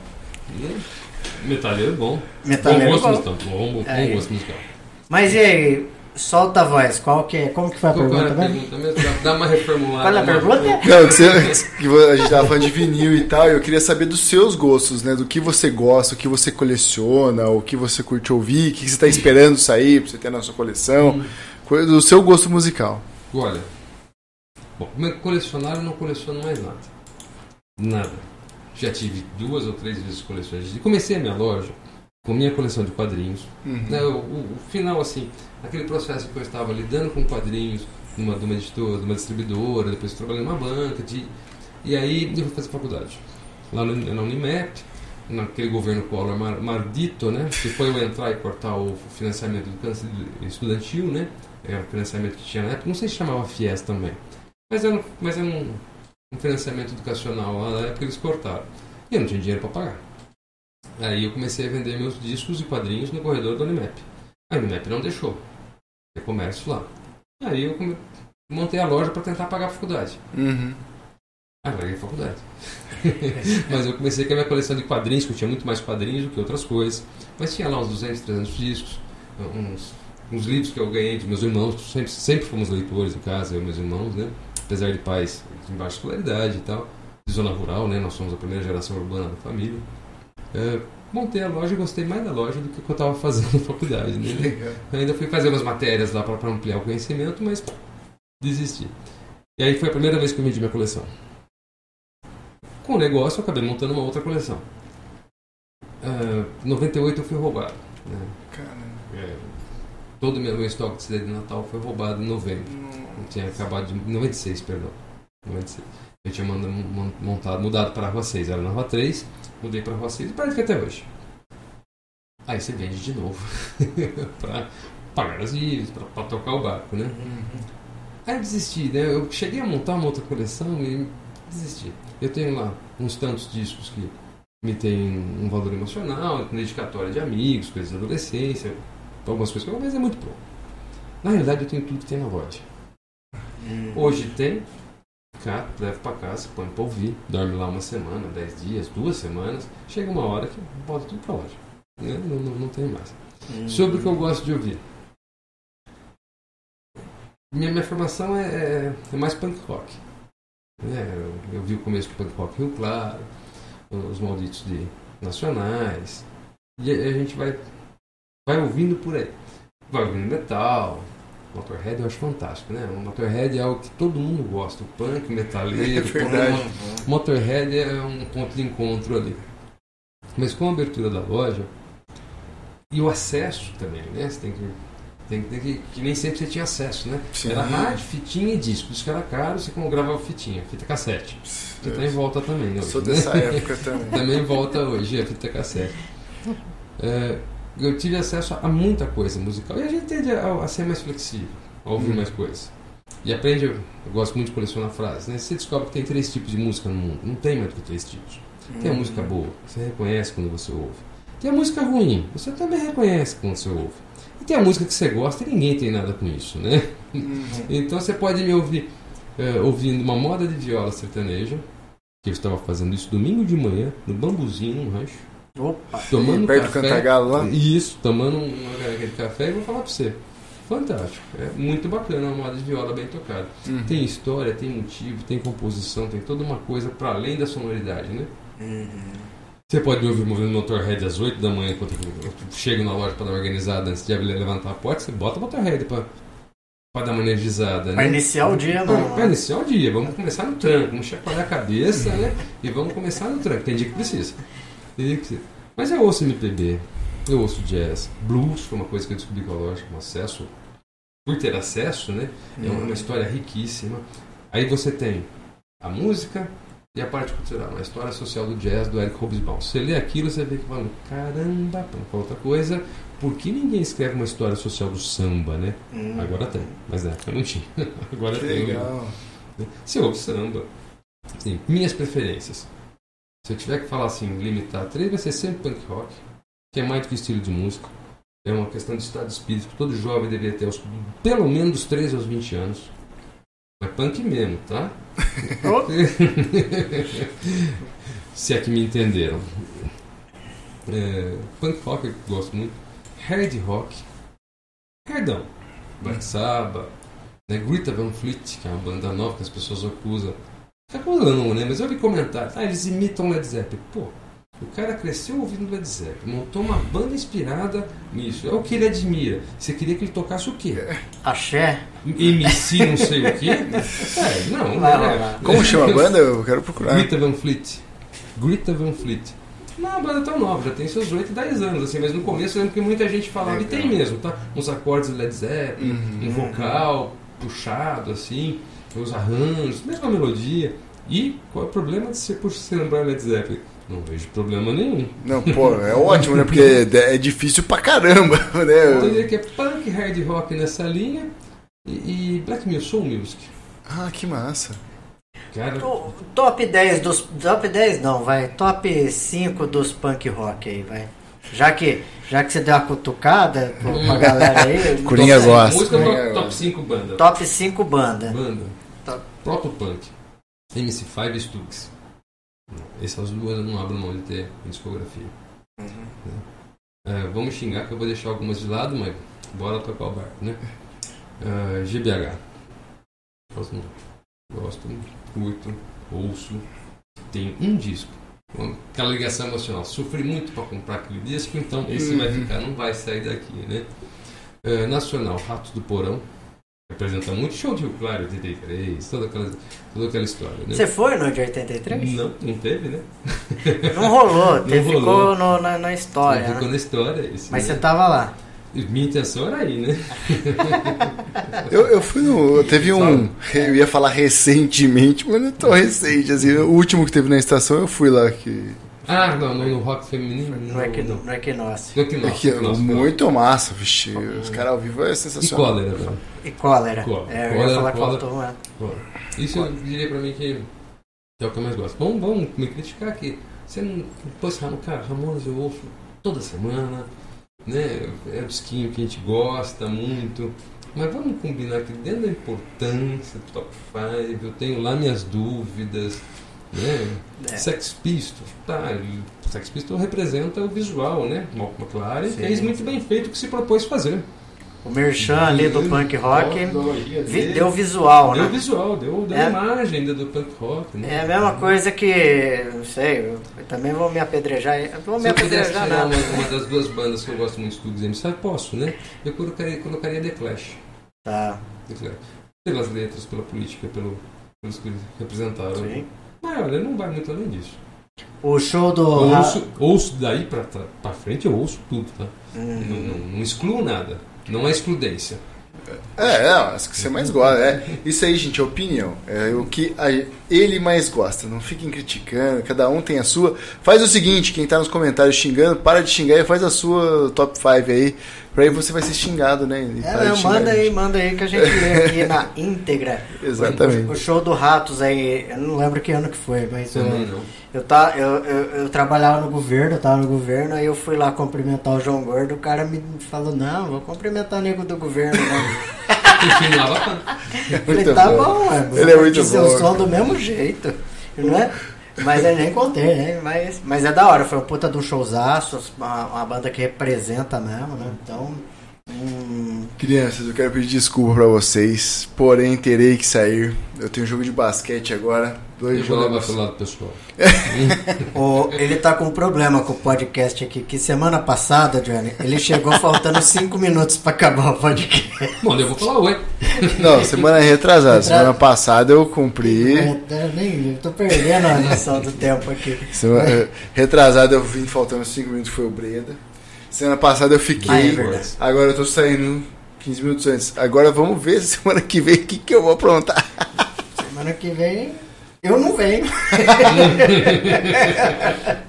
Metalheiro bom.
Metaleiro
bom gosto
bom.
musical. Bom, bom, bom gosto musical.
Mas e aí, solta a voz. Qual que é? Como que foi a
Qual
pergunta,
a
né?
pergunta mesmo? Dá- uma reformulada.
Qual é a
uma-
pergunta?
Não, que, você, que a gente tava falando de vinil e tal, e eu queria saber dos seus gostos, né? Do que você gosta, o que você coleciona, o que você curte ouvir, o que você tá esperando sair pra você ter na sua coleção, coisa do seu gosto musical.
Olha, bom, como colecionar eu não coleciono mais nada. Nada. Já tive duas ou três vezes coleções. Comecei a minha loja com minha coleção de quadrinhos. Né, o, o- final, assim, aquele processo que eu estava lidando com quadrinhos numa, de uma editora, de uma distribuidora, depois trabalhei numa banca, de, e aí eu fui fazer faculdade. Lá no, na Unimap, naquele governo Collor mar, maldito, né? Que foi eu entrar e cortar o financiamento do câncer estudantil, né? Era o financiamento que tinha na época, não sei se chamava FIES também. Mas era, um- mas era um, um financiamento educacional lá na época eles cortaram. E eu não tinha dinheiro para pagar. Aí eu comecei a vender meus discos e quadrinhos no corredor da Unimap. A Unimap não deixou. Tem comércio lá. Aí eu come- montei a loja para tentar pagar a faculdade.
Uhum.
Ah, larguei a faculdade. Mas eu comecei com a minha coleção de quadrinhos, que eu tinha muito mais quadrinhos do que outras coisas. Mas tinha lá uns 200, 300 discos, uns, uns livros que eu ganhei de meus irmãos, sempre, sempre fomos leitores em casa, eu e meus irmãos, né? Apesar de pais de baixa escolaridade e tal, de zona rural, né? Nós somos a primeira geração urbana da família. É, montei a loja e gostei mais da loja do que o que eu estava fazendo na faculdade. Né? Ainda fui fazer umas matérias lá para ampliar o conhecimento, mas desisti. E aí foi a primeira vez que eu vendi minha coleção. Com o negócio, eu acabei montando uma outra coleção. Ah, Em 98 eu fui roubado. né?
Caramba.
É, todo o meu, meu estoque de CD de Natal foi roubado em novembro. Eu tinha acabado de. 96, perdão. 96. Eu tinha montado, mudado para a Rua 6, era na Rua 3, mudei para a Rua 6 e parece que até hoje. Aí você vende de novo para pagar as dívidas, para tocar o barco, né? Aí eu desisti, né? Eu cheguei a montar uma outra coleção e desisti. Eu tenho lá uns tantos discos que me tem um valor emocional, dedicatória de amigos, coisas da adolescência, algumas coisas que eu mas é muito pouco. Na realidade eu tenho tudo que tem na loja. Hoje tem, cá, levo pra casa, põe pra ouvir, dorme lá uma semana, dez dias, duas semanas, chega uma hora que bota tudo pra loja. Né? Não, não, não tem mais. Sobre o que eu gosto de ouvir. Minha, minha formação é, é- é mais punk rock. né? eu, eu vi o começo do punk rock Rio Claro, os malditos de nacionais. E a, a gente vai, vai ouvindo por aí. Vai ouvindo metal. Motorhead eu acho fantástico, né? O Motorhead é algo que todo mundo gosta. O punk, o metaleiro,
É verdade.
mundo- Motorhead é um ponto de encontro ali. Mas com a abertura da loja e o acesso também, né? Você tem que. Tem, tem que, que nem sempre você tinha acesso, né?
Sim.
Era rádio, fitinha e disco. Isso que era caro, você como gravava fitinha, fita cassete. Que tá em volta também, né?
Sou
hoje, né?
dessa época também.
também volta hoje a fita cassete. É, eu tive acesso a muita coisa musical e a gente tende a, a ser mais flexível, a ouvir
Hum.
mais coisas. E aprende, eu gosto muito de colecionar frases, né? Você descobre que tem três tipos de música no mundo, não tem mais do que três tipos. Tem a música boa, você reconhece quando você ouve. Tem a música ruim, você também reconhece quando você ouve. E tem a música que você gosta e ninguém tem nada com isso, né? Então você pode me ouvir eh, ouvindo uma moda de viola sertaneja, que eu estava fazendo isso domingo de manhã, no bambuzinho, num rancho,
Opa!
tomando
Perto do
café.
Cantagalo lá?
Isso, tomando uma caneca de café e vou falar pra você. Fantástico, é muito bacana uma moda de viola bem tocada.
Uhum.
Tem história, tem motivo, tem composição, tem toda uma coisa para além da sonoridade, né? Você pode me ouvir movendo Motorhead às 8 da manhã, quando eu chego na loja para dar uma organizada antes de levantar a porta, você bota o Motorhead para pra dar uma energizada,
Pra
né?
iniciar o dia, não.
Para iniciar o dia, vamos começar no tranco, vamos chacoalhar a cabeça, né? E vamos começar no tranco. Tem dia que precisa. Tem dia que precisa. Mas eu ouço MPB, eu ouço jazz, blues, foi uma coisa que eu descobri com a loja, com acesso. Por ter acesso, né? É uma, uma história riquíssima. Aí você tem a música e a parte cultural, a história social do jazz do Eric Hobsbawm. Você lê aquilo, você vê que fala, caramba, não falar outra coisa, por que ninguém escreve uma história social do samba, né?
Hum.
Agora tem, mas na época não tinha. Agora
Que
tem.
legal.
Você ouve samba. Sim, minhas preferências. Se eu tiver que falar assim, limitar três, vai ser sempre punk rock, que é mais do que estilo de música. É uma questão de estado de espírito todo jovem deveria ter, aos, pelo menos dos 13 aos 20 anos. É punk mesmo, tá? Se é que me entenderam. É, punk rock eu gosto muito. Hard rock. Hardão. Black Sabbath. Né? Greta Van Fleet, que é uma banda nova que as pessoas acusam. Acusam, né? Mas eu vi comentários. Ah, eles imitam Led Zeppelin. Pô, o cara cresceu ouvindo Led Zeppelin. Montou uma banda inspirada nisso. É o que ele admira. Você queria que ele tocasse o quê?
Axé?
MC não sei o quê? É, não,
lá,
né?
lá.
Como chama a banda? Eu quero procurar.
Greta Van Fleet. Greta Van Fleet. Não é uma banda tão nova, já tem seus 8, 10 anos, assim, mas no começo eu lembro que muita gente falava,
Legal.
e tem mesmo, tá? Uns acordes de Led Zeppelin,
Uhum.
um vocal puxado, assim, os arranjos, mesma melodia. E qual é o problema de ser por se lembrar Led Zeppelin? Não vejo problema nenhum.
Não, pô, é ótimo, né? Porque é difícil pra caramba,
Eu
né?
diria que é punk, hard rock nessa linha e, e black music, soul music.
Ah, que massa.
Cara,
Top 10 dos. Top 10 não, vai. Top 5 dos punk rock aí, vai. Já que, já que você deu uma cutucada pro- pra galera aí.
Coringa
top-
gosta.
música
gosta.
top 5 banda.
Top 5 banda.
Banda.
Top.
Protopunk. MC5 e Stugs. Essas duas eu não abro mão de ter em discografia.
Uhum.
É, vamos xingar que eu vou deixar algumas de lado, mas bora tocar o barco, né? É, GBH. Gosto muito. Gosto, curto, ouço. Tem um disco aquela ligação emocional. Sofri muito para comprar aquele disco, então esse vai ficar, não vai sair daqui, né? É, nacional, Ratos do Porão. Representa muito show de Rio Claro, 83, toda aquela, toda aquela história, né?
Você foi no de 83?
Não, não teve, né?
Não rolou,
Não
teve-
rolou.
ficou no- na, na história.
Ficou
né?
na história. Esse,
Mas
né?
você tava lá.
Minha intenção era aí, né?
Eu, eu fui no. Teve um. Eu ia falar recentemente, mas não tão recente. Assim, o último que teve na estação eu fui lá. Que,
Ah, não, no, no rock feminino.
No, Equi,
não.
no Equinócio.
No Equinócio,
que é
Equinócio,
muito massa, vixe. Os caras ao vivo é
E
sensacional.
cólera, não.
E cólera.
Cólera.
É, eu ia
Cólera,
falar que
cólera.
faltou uma.
Cólera. Isso eu diria pra mim que é o que eu mais gosto. Vamos, vamos me criticar aqui. Você não. Pô, cara, Ramones eu ouço toda semana, né? É um disquinho que a gente gosta muito. Mas vamos combinar que dentro da importância do top 5, eu tenho lá minhas dúvidas, né?
É.
Sex Pistols, tá? Sex Pistols representa o visual, né? Malcolm McLaren
Sim,
fez muito
sim.
bem feito o que se propôs fazer.
O merchan ali do punk rock
Deu
vi- deu visual,
Deu
né?
visual, deu, deu
É.
imagem ainda do punk rock. Né?
É a mesma coisa que, não sei, eu também vou me apedrejar. Vou
Se
me
eu pudesse
apedrejar nada.
uma, uma das duas bandas que eu gosto muito do Exame, sabe? Posso, né? Eu colocaria, colocaria The Clash.
Tá,
The Clash. Pelas letras, pela política, pelo, pelos que representaram.
sim.
Mas olha, não vai muito além disso.
O show do.
Ouço, ouço daí pra, pra frente, eu ouço tudo, tá?
Hum.
Não, não, não excluo nada. Não é excludência.
É, é, as que você mais gosta. É. Isso aí, gente, é opinião. É o que a- ele mais gosta. Não fiquem criticando, cada um tem a sua. Faz o seguinte, quem tá nos comentários xingando, para de xingar e faz a sua top 5 aí. Pra aí você vai ser xingado, né? E
É, não,
xingar
manda aí,
gente.
manda aí que a gente lê aqui na íntegra.
Exatamente.
O, o show do Ratos aí, eu não lembro que ano que foi, mas eu,
não.
eu, tá, eu, eu, eu trabalhava no governo, eu tava no governo, aí eu fui lá cumprimentar o João Gordo, o cara me falou, não, vou cumprimentar o nego do governo, não. Eu falei, tá
bom.
bom, ué,
Ele é muito bom.
o som do mesmo jeito, não é? Mas eu nem contei, né? Mas, mas é da hora, foi um puta de um showzaço, uma, uma banda que representa mesmo, né? Então,
Crianças, eu quero pedir desculpa pra vocês, porém terei que sair. Eu tenho um jogo de basquete agora. Dois
Deixa eu levar
jogos.
pelo lado pessoal.
o- ele tá com um problema com o podcast aqui, que semana passada, Johnny, ele chegou faltando cinco minutos pra acabar o podcast.
Bom, eu vou falar oi.
Não, semana retrasada. Semana passada eu cumpri.
Eu nem, eu tô perdendo a noção do tempo aqui.
Semana, eh, retrasada eu vim faltando 5 minutos, foi o Breda. Semana passada eu fiquei.
Ah, é verdade.
agora eu tô saindo 15 minutos antes. Agora vamos ver semana que vem o que, que eu vou aprontar.
Semana que vem, eu não venho.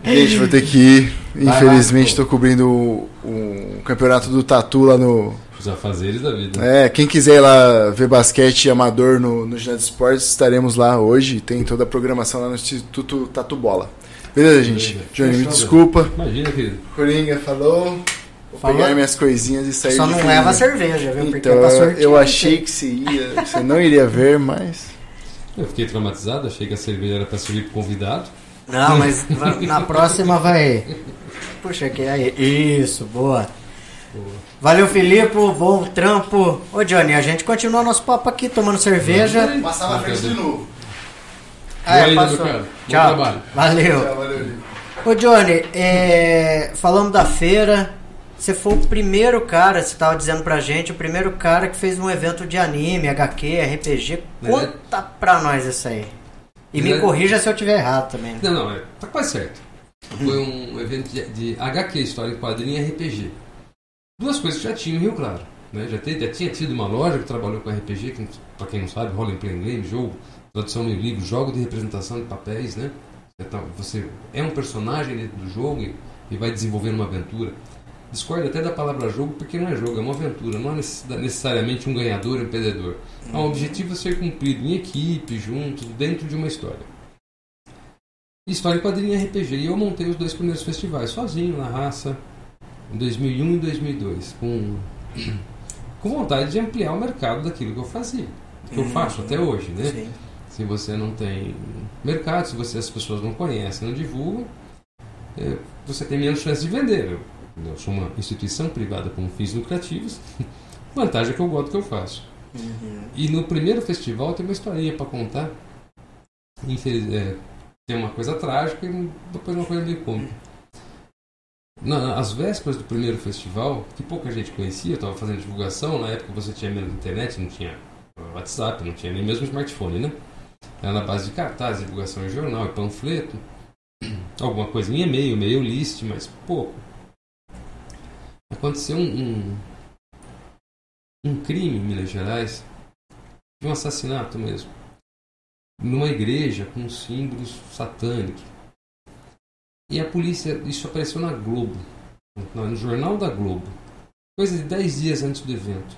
Gente, vou ter que ir. Infelizmente tô cobrindo o, o campeonato do Tatu lá no.
Os afazeres da vida.
É, quem quiser ir lá ver basquete amador no, no Ginásio Esportes, estaremos lá hoje. Tem toda a programação lá no Instituto Tatu Bola. Beleza, gente?
Beleza.
Johnny, me desculpa.
Imagina, querido.
Coringa falou. Vou
Falou.
pegar minhas coisinhas e sair
Só
de
não leva cerveja, viu? Porque
Então,
tá sortindo.
eu achei que você ia, você não iria ver, mas.
Eu fiquei traumatizado, achei que a cerveja era pra servir pro convidado.
Não, mas na próxima vai. Puxa, que aí. Isso, boa. Valeu, Filipe. Bom trampo. Ô, Johnny, a gente continua nosso papo aqui tomando cerveja.
Passar
na frente de
novo.
Ah, é,
Boa
passou.
cara. Bom
Tchau.
trabalho.
Valeu.
valeu.
Ô, Johnny, é, falando da feira, você foi o primeiro cara, você estava dizendo pra gente, o primeiro cara que fez um evento de anime, HQ, RPG. Conta pra nós isso aí. E me
Né?
corrija se eu tiver errado também.
Não, não, é, tá quase certo. Foi um evento de, de HQ, História em Quadrinho e RPG. Duas coisas que já tinha em Rio Claro. Né? Já, te- já tinha tido uma loja que trabalhou com RPG, que, pra quem não sabe, rola em play game, jogo, tradução em livro, jogo de representação de papéis, né? Então, você é um personagem dentro do jogo e, e vai desenvolvendo uma aventura. Discordo até da palavra jogo porque não é jogo, é uma aventura. Não há necessidade- necessariamente um ganhador e um perdedor. Há um objetivo a ser cumprido em equipe, juntos, dentro de uma história. História em quadrinho e RPG. E eu montei os dois primeiros festivais sozinho, na raça, em 2001 e 2002, com, com vontade de ampliar o mercado daquilo que eu fazia, que eu faço até hoje, né?
Sim.
Se você não tem mercado, se você, as pessoas não conhecem, não divulgam, é, você tem menos chance de vender. Eu, eu sou uma instituição privada com fins lucrativos, vantagem é que eu gosto do que eu faço.
Uhum.
E no primeiro festival tem uma historinha para contar. Infeliz, é, tem uma coisa trágica e depois uma coisa meio cômica. Na, às vésperas do primeiro festival, que pouca gente conhecia, eu estava fazendo divulgação, na época você tinha menos internet, não tinha WhatsApp, não tinha nem mesmo smartphone, né? Era na base de cartaz, divulgação em jornal e panfleto, alguma coisa em e-mail, mail list, mas pouco. Aconteceu um, um, um crime em Minas Gerais, um assassinato mesmo, numa igreja com símbolos satânicos. E a polícia, isso apareceu na Globo, no Jornal da Globo, coisa de 10 dias antes do evento.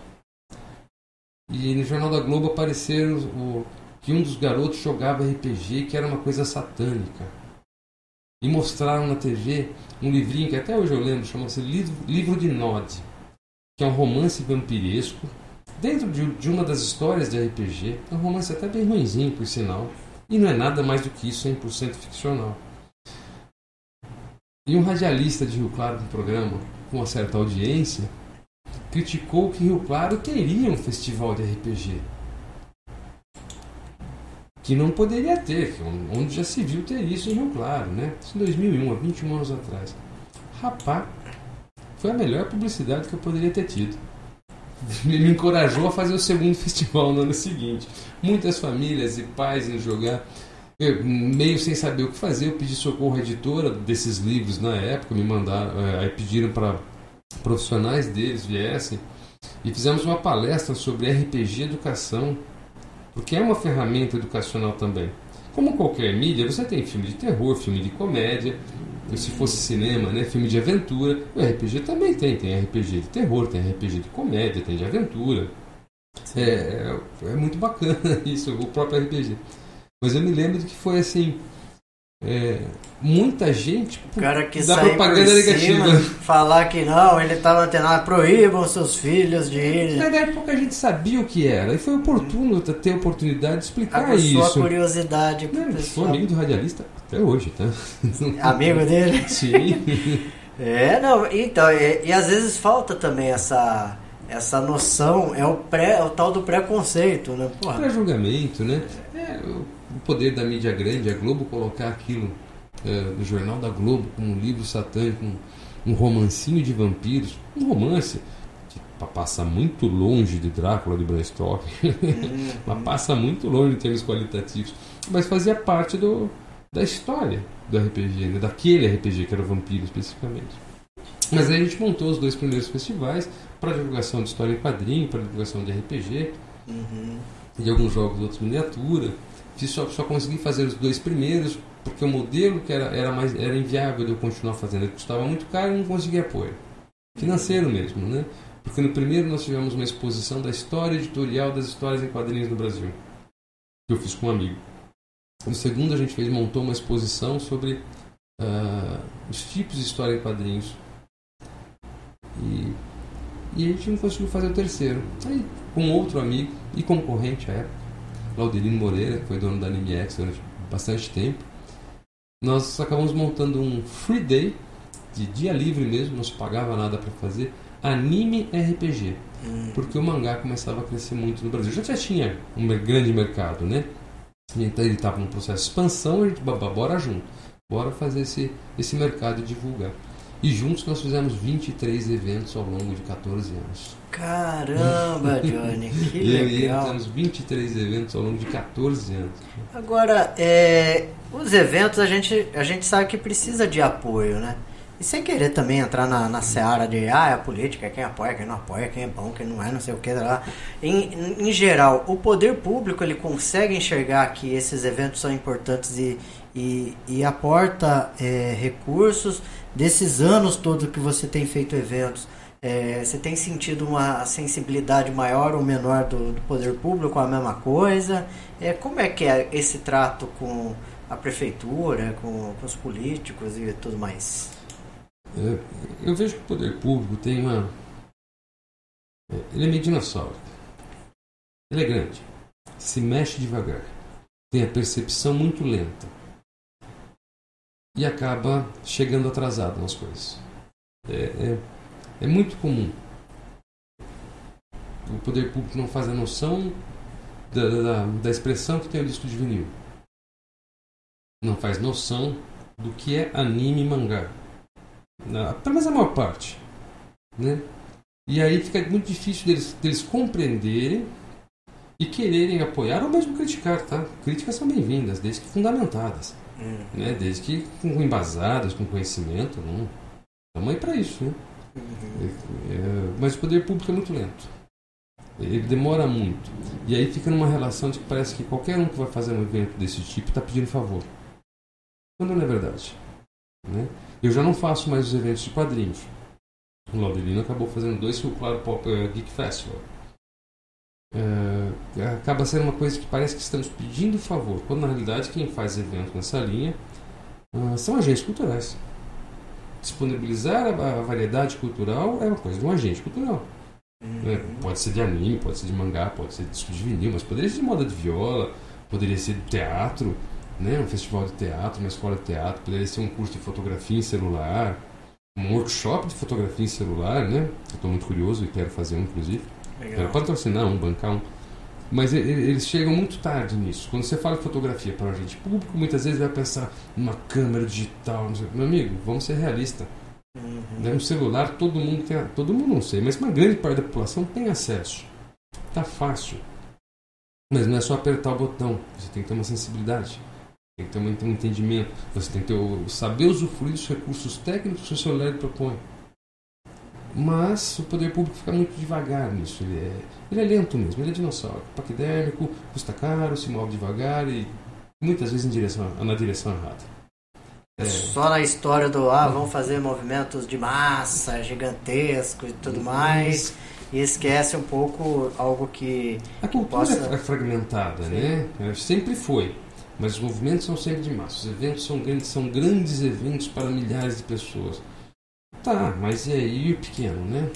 E no Jornal da Globo apareceram o, que um dos garotos jogava RPG, que era uma coisa satânica. E mostraram na TV um livrinho que até hoje eu lembro, chama-se Livro, de Nod, que é um romance vampiresco, dentro de, uma das histórias de RPG. É um romance até bem ruimzinho, por sinal. E não é nada mais do que isso, 100% ficcional. E um radialista de Rio Claro no programa, com uma certa audiência, criticou que Rio Claro teria um festival de RPG. Que não poderia ter, onde já se viu ter isso em Rio Claro, né? Isso em 2001, há 21 anos atrás. Rapaz, foi a melhor publicidade que eu poderia ter tido. Me encorajou a fazer o segundo festival no ano seguinte. Muitas famílias e pais iam jogar eu, meio sem saber o que fazer, eu pedi socorro à editora desses livros na época, me mandaram, é, aí pediram para profissionais deles viessem e fizemos uma palestra sobre RPG educação, porque é uma ferramenta educacional também. Como qualquer mídia, você tem filme de terror, filme de comédia, se fosse cinema, né, filme de aventura, o RPG também tem, tem RPG de terror, tem RPG de comédia, tem de aventura. É, é, é muito bacana isso, o próprio RPG. Mas eu me lembro de que foi assim. É, muita gente
o cara que da propaganda negativa. falar que não, ele estava antenado, proíbam seus filhos de ir.
Na verdade, pouca gente sabia o que era. E foi oportuno ter a oportunidade de explicar a isso.
A curiosidade.
Não, sou amigo do radialista até hoje, tá?
Amigo dele?
Sim.
é, não, então, e, e às vezes falta também essa essa noção é o pré é o tal do preconceito né
pré-julgamento né é, poder da mídia grande, a Globo colocar aquilo é, no jornal da Globo como um livro satânico, um, um romancinho de vampiros, um romance que passa muito longe de Drácula de Bram Stoker, mas passa muito longe em termos qualitativos, mas fazia parte do, da história do RPG, né? daquele RPG que era o Vampiro especificamente. Mas aí a gente montou os dois primeiros festivais para divulgação de história em quadrinho, para divulgação de RPG, uhum. de alguns jogos, outros miniatura. Fiz só, só consegui fazer os dois primeiros, porque o modelo que era, era, mais, era inviável de eu continuar fazendo. Ele custava muito caro e não conseguia apoio. Financeiro mesmo, né? Porque no primeiro nós tivemos uma exposição da história editorial das histórias em quadrinhos no Brasil, que eu fiz com um amigo. No segundo a gente fez, montou uma exposição sobre uh, os tipos de história em quadrinhos. E, e a gente não conseguiu fazer o terceiro. Aí, com outro amigo e concorrente à época, Claudelino Moreira, que foi dono da AnimeX durante bastante tempo. Nós acabamos montando um free day, de dia livre mesmo, não se pagava nada para fazer, anime RPG. Hum. Porque o mangá começava a crescer muito no Brasil. Já, já tinha um grande mercado, né? Então ele estava num processo de expansão, a gente, bora junto. Bora fazer esse, esse mercado e divulgar. E juntos nós fizemos 23 eventos ao longo de 14 anos.
Caramba, Johnny, que e legal.
E fizemos 23 eventos ao longo de 14 anos.
Agora, é, os eventos a gente, a gente sabe que precisa de apoio, né? E sem querer também entrar na, na seara de ah, é a política, quem apoia, quem não apoia, quem é bom, quem não é, não sei o que lá. Em, em geral, o poder público ele consegue enxergar que esses eventos são importantes e, e, e aporta é, recursos desses anos todos que você tem feito eventos, é, você tem sentido uma sensibilidade maior ou menor do, do poder público, a mesma coisa? É, como é que é esse trato com a prefeitura, com, com os políticos e tudo mais?
É, eu vejo que o poder público tem uma. É, ele é meio dinossauro. Ele é grande, se mexe devagar, tem a percepção muito lenta e acaba chegando atrasado nas coisas. É, é, é, muito comum. O poder público não faz a noção da, da, da expressão que tem o disco de vinil. não faz noção do que é anime e mangá. Pelo menos a maior parte. Né? E aí fica muito difícil deles, deles compreenderem e quererem apoiar ou mesmo criticar, tá? Críticas são bem-vindas, desde que fundamentadas.
Hum.
Né? Desde que com embasadas, com conhecimento. Não. Estamos aí para isso. Né? É, é, mas o poder público é muito lento. Ele demora muito. E aí fica numa relação de que parece que qualquer um que vai fazer um evento desse tipo está pedindo favor. Quando não é verdade. Né? Eu já não faço mais os eventos de quadrinhos. O Laudelino acabou fazendo dois Claro Pop uh, Geek Festival. Acaba sendo uma coisa que parece que estamos pedindo favor, quando na realidade quem faz evento nessa linha uh, são agentes culturais. Disponibilizar a, a, variedade cultural é uma coisa de um agente cultural. Uhum. É, pode ser de anime, pode ser de mangá, pode ser de disco de vinil, mas poderia ser de moda de viola, poderia ser de teatro, né? um festival de teatro, uma escola de teatro, poderia ser um curso de fotografia em celular, um workshop de fotografia em celular, né? Eu estou muito curioso e quero fazer um, inclusive. Legal. Quero patrocinar um, bancar um. Mas eles chegam muito tarde nisso. Quando você fala fotografia para a gente público, muitas vezes vai pensar numa câmera digital. Meu amigo, vamos ser realistas. Uhum. Né? Um celular, todo mundo tem. Todo mundo não sei, mas uma grande parte da população tem acesso. Tá fácil. Mas não é só apertar o botão. Você tem que ter uma sensibilidade. Tem que ter um entendimento. Você tem que ter o, saber usufruir dos recursos técnicos que o celular propõe. Mas o poder público fica muito devagar nisso. Ele é, ele é lento mesmo, ele é dinossauro. Paquidérmico, custa caro, se move devagar e muitas vezes direção, na direção errada.
É. Só na história do ah, vamos fazer movimentos de massa gigantescos e tudo mais. E esquece um pouco algo que.
A cultura possa... é fragmentada, Sim. né? É, sempre foi. Mas os movimentos são sempre de massa. Os eventos são grandes, são grandes eventos para milhares de pessoas. Tá, mas e aí pequeno, né?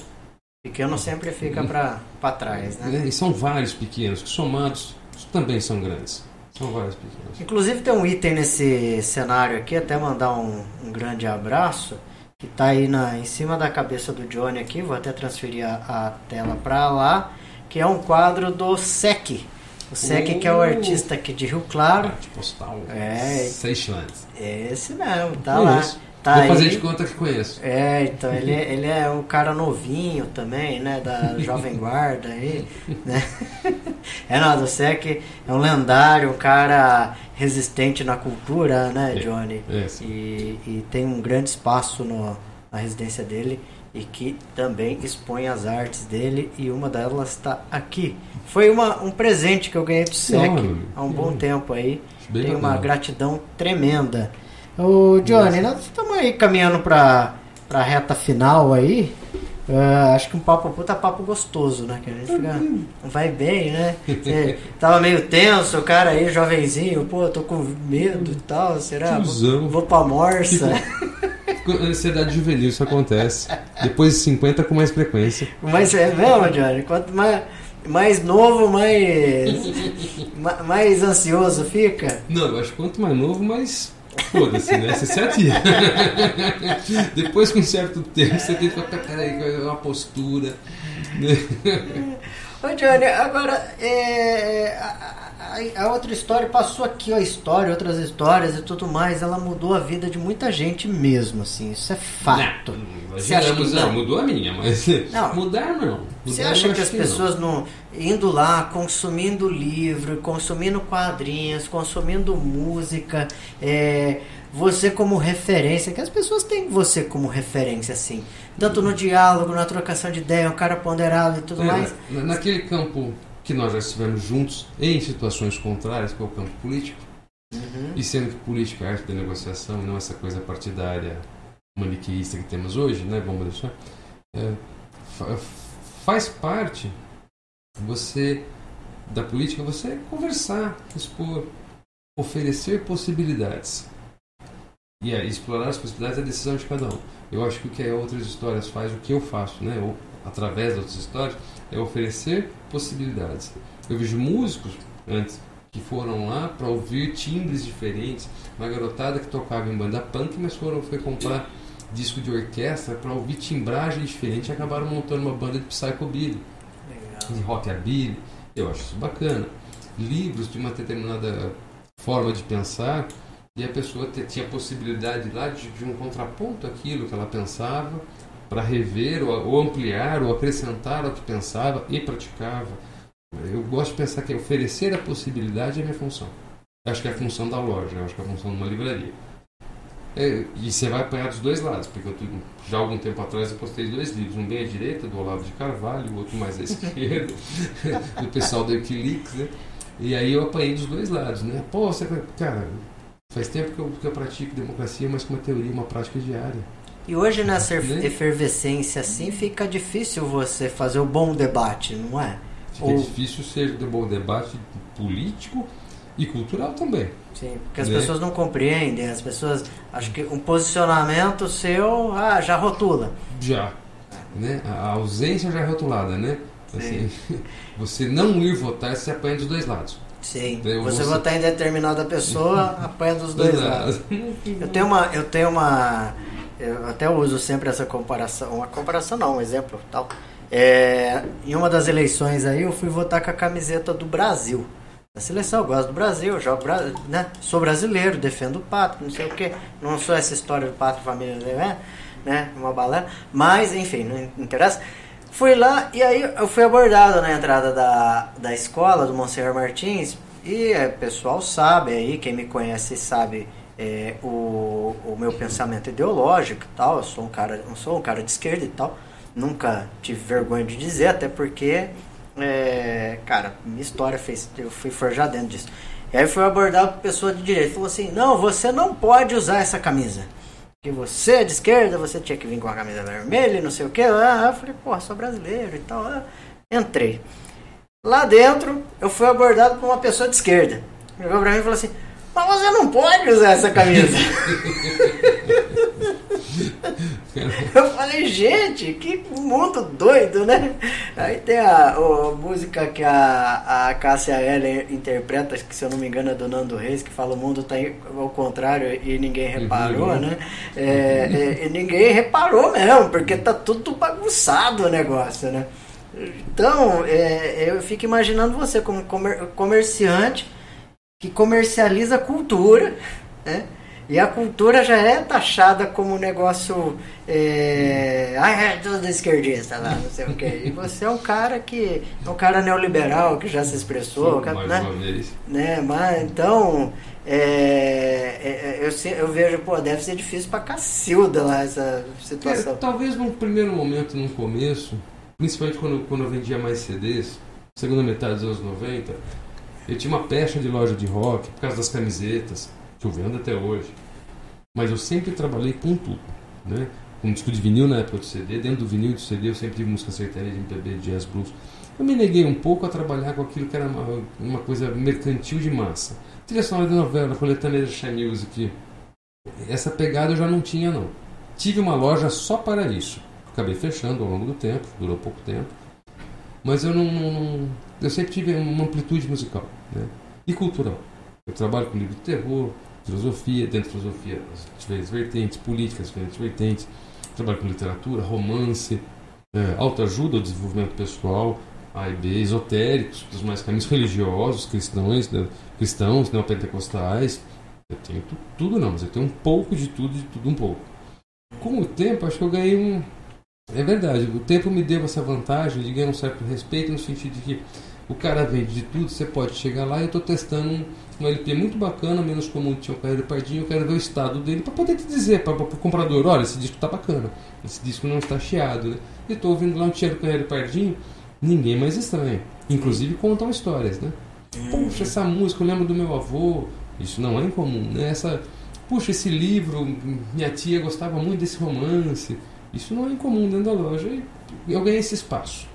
Pequeno sempre fica para trás, né?
E são vários pequenos que somados também são grandes. São vários pequenos.
Inclusive tem um item nesse cenário aqui, até mandar um, um grande abraço, que está aí na, em cima da cabeça do Johnny aqui, vou até transferir a, a tela para lá, que é um quadro do SEC, o Sec, uh, que é o artista aqui de Rio Claro.
Arte postal.
É.
Seychelles.
Esse mesmo, tá lá. Tá
Vou
aí.
fazer de conta que conheço.
É, então ele, ele é um cara novinho também, né? Da Jovem Guarda aí, né? É, não, do Sec é um lendário, um cara resistente na cultura, né, é, Johnny?
É,
é, e, e tem um grande espaço no, na residência dele e que também expõe as artes dele e uma delas está aqui. Foi uma, um presente que eu ganhei do SEC há um bom tempo aí. Bem Tenho uma gratidão tremenda. O Johnny, nós estamos aí caminhando para a reta final aí. Uh, acho que um papo puta papo gostoso, né? Que a gente fica, vai bem, né? Você tava meio tenso, o cara aí, jovenzinho, pô, tô com medo e tal, será? Vou, vou pra morsa.
Ansiedade juvenil, isso acontece. Depois de 50 com mais frequência.
Mas é mesmo, Johnny? Quanto mais, mais novo, mais, mais ansioso fica?
Não, eu acho que quanto mais novo, mais Foda-se, né? Você se atira. Depois, com um certo tempo, você tem que ficar, peraí, uma postura.
Ô, Johnny, agora, é, a, outra história passou aqui, a história, outras histórias e tudo mais, ela mudou a vida de muita gente mesmo, assim, isso é fato.
Não, Você acha que não? mudou a minha, mas não, mudar não. Mudar
Você acha que as pessoas não. não. indo lá, consumindo livro, consumindo quadrinhos, consumindo música, é, você como referência, que as pessoas têm você como referência, assim, tanto no diálogo, na trocação de ideia, um cara ponderado e tudo é, mais.
Naquele campo que nós já estivemos juntos em situações contrárias, é o campo político, uhum. e sendo que política é arte da negociação e não essa coisa partidária maniqueísta que temos hoje, né? Vamos deixar. É, faz parte você da política você conversar, expor, oferecer possibilidades. E explorar as possibilidades é a decisão de cada um. Eu acho que o que outras histórias faz, o que eu faço, né? Ou através de outras histórias, é oferecer possibilidades. Eu vejo músicos antes que foram lá para ouvir timbres diferentes, uma garotada que tocava em banda punk, mas foram foi comprar disco de orquestra para ouvir timbragem diferente e acabaram montando uma banda de psychobilly, de rockabilly. Eu acho isso bacana. Livros de uma determinada forma de pensar e a pessoa tinha possibilidade lá de, de um contraponto àquilo que ela pensava, para rever ou, ampliar ou acrescentar ao que pensava e praticava. Eu gosto de pensar que oferecer a possibilidade é minha função. Acho que é a função da loja, acho que é a função de uma livraria. É, e você vai apanhar dos dois lados, porque eu, já há algum tempo atrás eu postei dois livros, um bem à direita, do Olavo de Carvalho, o outro mais à esquerda, do pessoal do Wikileaks, né? E aí eu apanhei dos dois lados, né? Pô, você, cara, faz tempo que eu, que eu pratico democracia, mas com uma teoria, uma prática diária.
E hoje nessa efervescência assim fica difícil você fazer o bom debate, não é?
Fica Ou... difícil ser um bom debate político e cultural também.
Sim, porque as né? pessoas não compreendem, as pessoas acho que um posicionamento seu, ah, já rotula.
Já. Né? A ausência já é rotulada, né? Assim, você não ir votar, você apanha dos dois lados.
Sim. Então, você votar em determinada pessoa, apanha dos dois lados. Eu tenho uma, eu tenho uma, eu até uso sempre essa comparação, uma comparação não, um exemplo tal. É, em uma das eleições aí eu fui votar com a camiseta do Brasil. Da seleção, eu gosto do Brasil, jogo, né? sou brasileiro, defendo o pátrio, não sei o que. Não sou essa história do pátrio, família, né? né? Uma balela. Mas, enfim, não interessa. Fui lá e aí eu fui abordado na entrada da, da escola do Monsenhor Martins. E o é, pessoal sabe aí, quem me conhece sabe é, o, o meu pensamento ideológico e tal. Eu sou um cara, não sou um cara de esquerda e tal. Nunca tive vergonha de dizer, até porque, é, cara, minha história fez, eu fui forjado dentro disso. E aí abordado por pessoa de direita. Falou assim: não, você não pode usar essa camisa. Que você é de esquerda, você tinha que vir com a camisa vermelha e não sei o que. Ah, eu falei, porra, sou brasileiro e tal. Ah, entrei. Lá dentro, eu fui abordado por uma pessoa de esquerda. Chegou pra mim e falou assim: Mas você não pode usar essa camisa. Eu falei, gente, que mundo doido, né? Aí tem a, a música que a, a Cássia Eller interpreta, que se eu não me engano é do Nando Reis, que fala o mundo tá ao contrário e ninguém reparou, uhum. né? É, é, e ninguém reparou mesmo, porque tá tudo bagunçado o negócio, né? Então, é, eu fico imaginando você como comer, comerciante que comercializa cultura, né? E a cultura já é taxada como um negócio. É, ah, é tudo esquerdista lá, não sei o quê. E você é um cara que. É um cara neoliberal que já se expressou.
Sim, mais
né?
uma vez.
Né? Mas, então. É, é, eu, eu vejo, pô, deve ser difícil pra cacilda lá essa situação.
É, talvez num primeiro momento, no começo, principalmente quando, quando eu vendia mais CDs, segunda metade dos anos 90, eu tinha uma pecha de loja de rock por causa das camisetas que eu vendo até hoje. Mas eu sempre trabalhei com tudo, né? Com disco de vinil na época do CD, dentro do vinil do CD eu sempre tive música sertaneja, MPB, jazz, blues. Eu me neguei um pouco a trabalhar com aquilo que era uma, uma coisa mercantil de massa. Trilha sonora de novela, coletânea de Shy Music. Essa pegada eu já não tinha, não. Tive uma loja só para isso. Acabei fechando ao longo do tempo, durou pouco tempo. Mas eu não, não eu sempre tive uma amplitude musical né? e cultural. Eu trabalho com livro de terror, filosofia, dentro da filosofia, as diferentes vertentes, políticas, diferentes vertentes. Trabalho com literatura, romance, é, autoajuda ao desenvolvimento pessoal, A e B, esotéricos, dos mais caminhos religiosos, cristãos, né, cristãos neopentecostais. Eu tenho tudo não, mas eu tenho um pouco de tudo, de tudo um pouco. Com o tempo, acho que eu ganhei um. É verdade, o tempo me deu essa vantagem de ganhar um certo respeito no sentido de que o cara vende de tudo, você pode chegar lá e eu estou testando um, um, LP muito bacana, menos comum que tinha o Carreiro Pardinho, eu quero ver o estado dele para poder te dizer para o comprador, olha, esse disco está bacana, esse disco não está chiado, né? E estou ouvindo lá um Tiago Carreiro Pardinho, ninguém mais estranha. Inclusive contam histórias, né? Puxa, essa música, eu lembro do meu avô, isso não é incomum, né? Essa, puxa, esse livro, minha tia gostava muito desse romance, isso não é incomum dentro da loja e eu ganhei esse espaço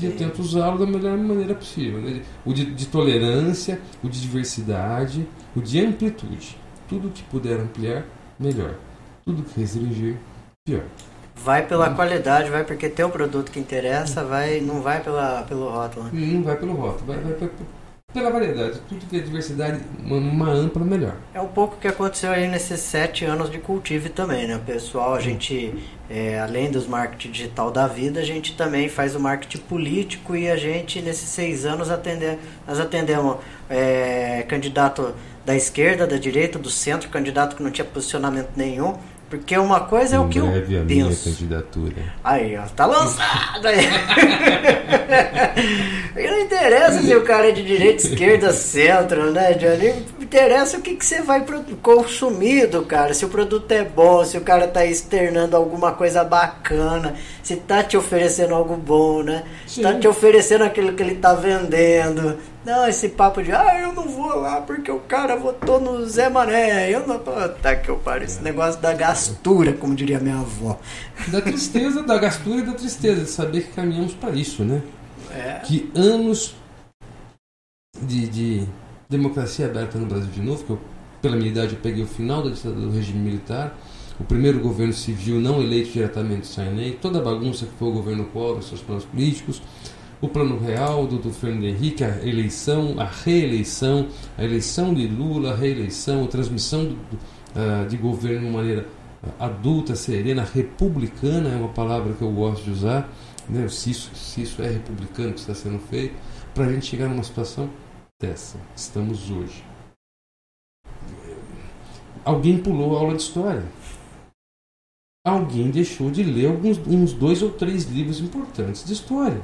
e eu tento usá-lo da melhor maneira possível. Né? O de, de, tolerância, o de diversidade, o de amplitude. Tudo que puder ampliar, melhor. Tudo que restringir, pior.
Vai pela qualidade, vai porque tem um produto que interessa, vai, não vai pela, pelo rótulo. Né?
Não vai pelo rótulo, vai, vai, pela variedade, tudo que é diversidade, uma, uma, ampla melhor.
É um pouco o que aconteceu aí nesses sete anos de cultivo também, né? Pessoal, a gente, é, além dos marketing digital da vida, a gente também faz o marketing político e a gente, nesses seis anos, atender, nós atendemos é, candidato da esquerda, da direita, do centro, candidato que não tinha posicionamento nenhum. Porque uma coisa é o que eu
a minha
penso.
candidatura.
Aí, ó, tá lançado aí. Não interessa se o cara é de direita, esquerda, centro, né, Johnny? Interessa o que, que você vai consumir do cara. Se o produto é bom, se o cara tá externando alguma coisa bacana, se tá te oferecendo algo bom, né? Se tá
Sim.
te oferecendo aquilo que ele tá vendendo. Não, esse papo de, ah, eu não vou lá porque o cara votou no Zé Mané. Eu não. Tá que eu paro. Esse negócio da gastura, como diria minha avó.
Da tristeza, da gastura e da tristeza de saber que caminhamos para isso, né?
É.
Que anos de, de democracia aberta no Brasil de novo, que eu, pela minha idade eu peguei o final da ditadura do regime militar, o primeiro governo civil não eleito diretamente sem lei, toda a bagunça que foi o governo Collor, seus planos políticos, o plano real do, do Fernando Henrique, a eleição, a reeleição, a eleição de Lula, a reeleição, a transmissão do- do, ah, de governo de uma maneira ah, adulta, serena, republicana é uma palavra que eu gosto de usar, né? se, isso, se isso é republicano que está sendo feito, para a gente chegar numa situação dessa. Estamos hoje. Alguém pulou a aula de história. Alguém deixou de ler alguns, uns dois ou três livros importantes de história.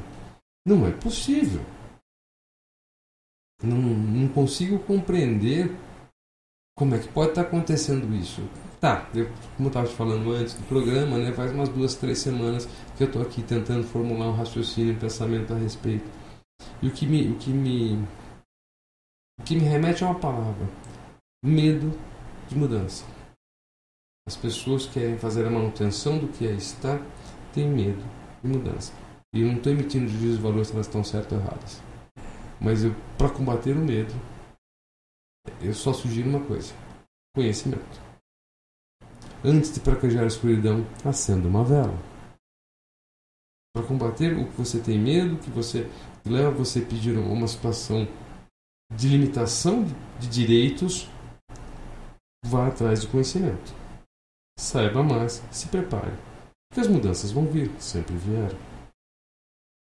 Não é possível. Não, não consigo compreender como é que pode estar acontecendo isso. Tá, eu, como eu estava te falando antes do programa, né, faz umas duas, três semanas que eu estou aqui tentando formular um raciocínio um pensamento a respeito. E o que me, o que me, o que me remete a uma palavra: medo de mudança. As pessoas que querem fazer a manutenção do que é estar têm medo de mudança. E eu não estou emitindo juízo de valor se elas estão certas ou erradas. Mas para combater o medo, eu só sugiro uma coisa: conhecimento. Antes de praquejar a escuridão, acenda uma vela. Para combater o que você tem medo, que você leva você a pedir uma situação de limitação de direitos, vá atrás de conhecimento. Saiba mais, se prepare. Porque as mudanças vão vir, sempre vieram.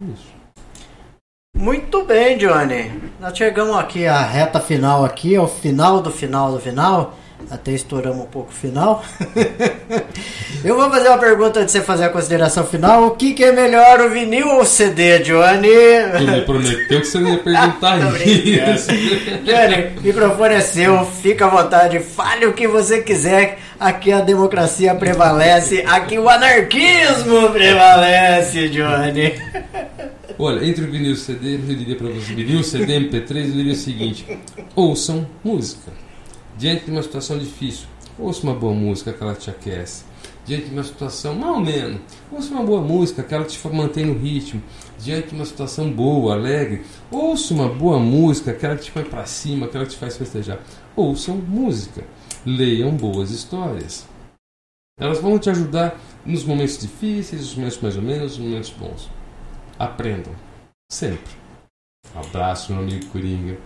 Isso.
Muito bem, Johnny. Nós chegamos aqui à reta final aqui, ao final do final do final. Até estouramos um pouco o final. Eu vou fazer uma pergunta antes de você fazer a consideração final. O que, que é melhor, o vinil ou o CD, Johnny?
Tu me prometeu que você não ia perguntar isso.
Johnny, o microfone é seu, fica à vontade, fale o que você quiser. Aqui a democracia prevalece, aqui o anarquismo prevalece, Johnny.
Olha, entre o vinil e o CD, eu diria para você, vinil, CD, MP3, eu diria o seguinte: ouçam música. Diante de uma situação difícil, ouça uma boa música, que te aquece. Diante de uma situação mal ou menos, ouça uma boa música, que te mantém no ritmo. Diante de uma situação boa, alegre, ouça uma boa música, que te põe para cima, que te faz festejar. Ouçam música. Leiam boas histórias. Elas vão te ajudar nos momentos difíceis, nos momentos mais ou menos, nos momentos bons. Aprendam. Sempre. Abraço, meu amigo Coringa.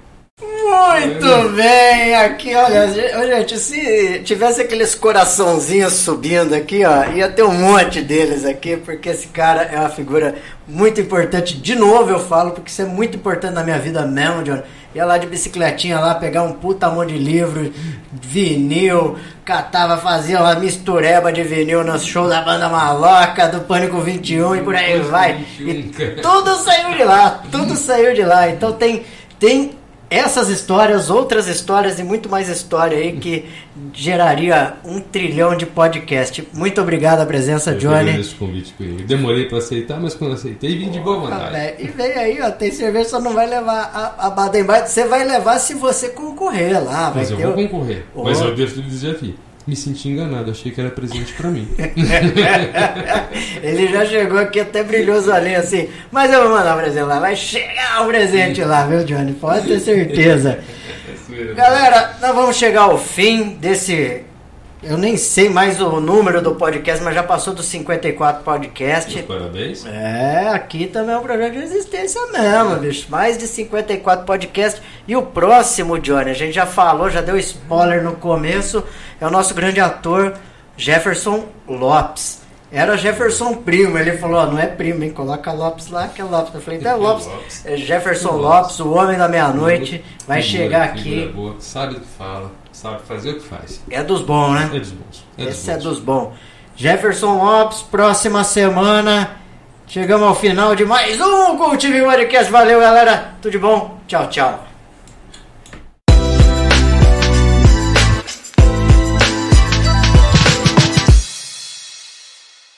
Muito bem, aqui, olha, gente, se tivesse aqueles coraçãozinhos subindo aqui, ó, ia ter um monte deles aqui, porque esse cara é uma figura muito importante. De novo eu falo, porque isso é muito importante na minha vida mesmo, John. Ia lá de bicicletinha lá, pegar um puta monte de livro, vinil, catava, fazia uma mistureba de vinil no show da banda maloca, do Pânico 21 e por aí vai. E tudo saiu de lá, tudo saiu de lá. Então tem, tem essas histórias, outras histórias e muito mais história aí que geraria um trilhão de podcast. Muito obrigado a presença,
Eu
Johnny.
o convite, Coringa. Demorei para aceitar, mas quando aceitei, vim de boa
Ah,
vontade.
E vem aí, ó, tem cerveja, só não vai levar a, a Baden Baden. Você vai levar se você concorrer lá. Vai
Mas eu
ter
vou
o-
concorrer.
Oh.
Mas eu devo lhe desafio. Me senti enganado, achei que era presente para mim.
Ele já chegou aqui até brilhoso ali assim. Mas eu vou mandar um presente lá. Vai chegar o presente lá, viu, Johnny? Pode ter certeza. Galera, nós vamos chegar ao fim desse. Eu nem sei mais o número do podcast, mas já passou dos 54 podcasts.
Parabéns.
É, aqui também é um projeto de resistência mesmo, bicho. Mais de 54 podcasts. E o próximo, Johnny, a gente já falou, já deu spoiler no começo, é o nosso grande ator Jefferson Lopes. Era Jefferson Primo. Ele falou: ó, não é primo, hein? Coloca Lopes lá, que é Lopes. Eu falei: então é Lopes.
Lopes.
É Jefferson
Lopes.
Lopes, o homem da meia-noite. Vai
Figura,
chegar aqui.
boa, sabe o que fala, sabe fazer o que faz.
É dos bons, né?
É dos bons. É dos
Esse é
bons.
dos bons. Jefferson Lopes, próxima semana. Chegamos ao final de mais um Cultive Podcast. Valeu, galera. Tudo de bom? Tchau, tchau.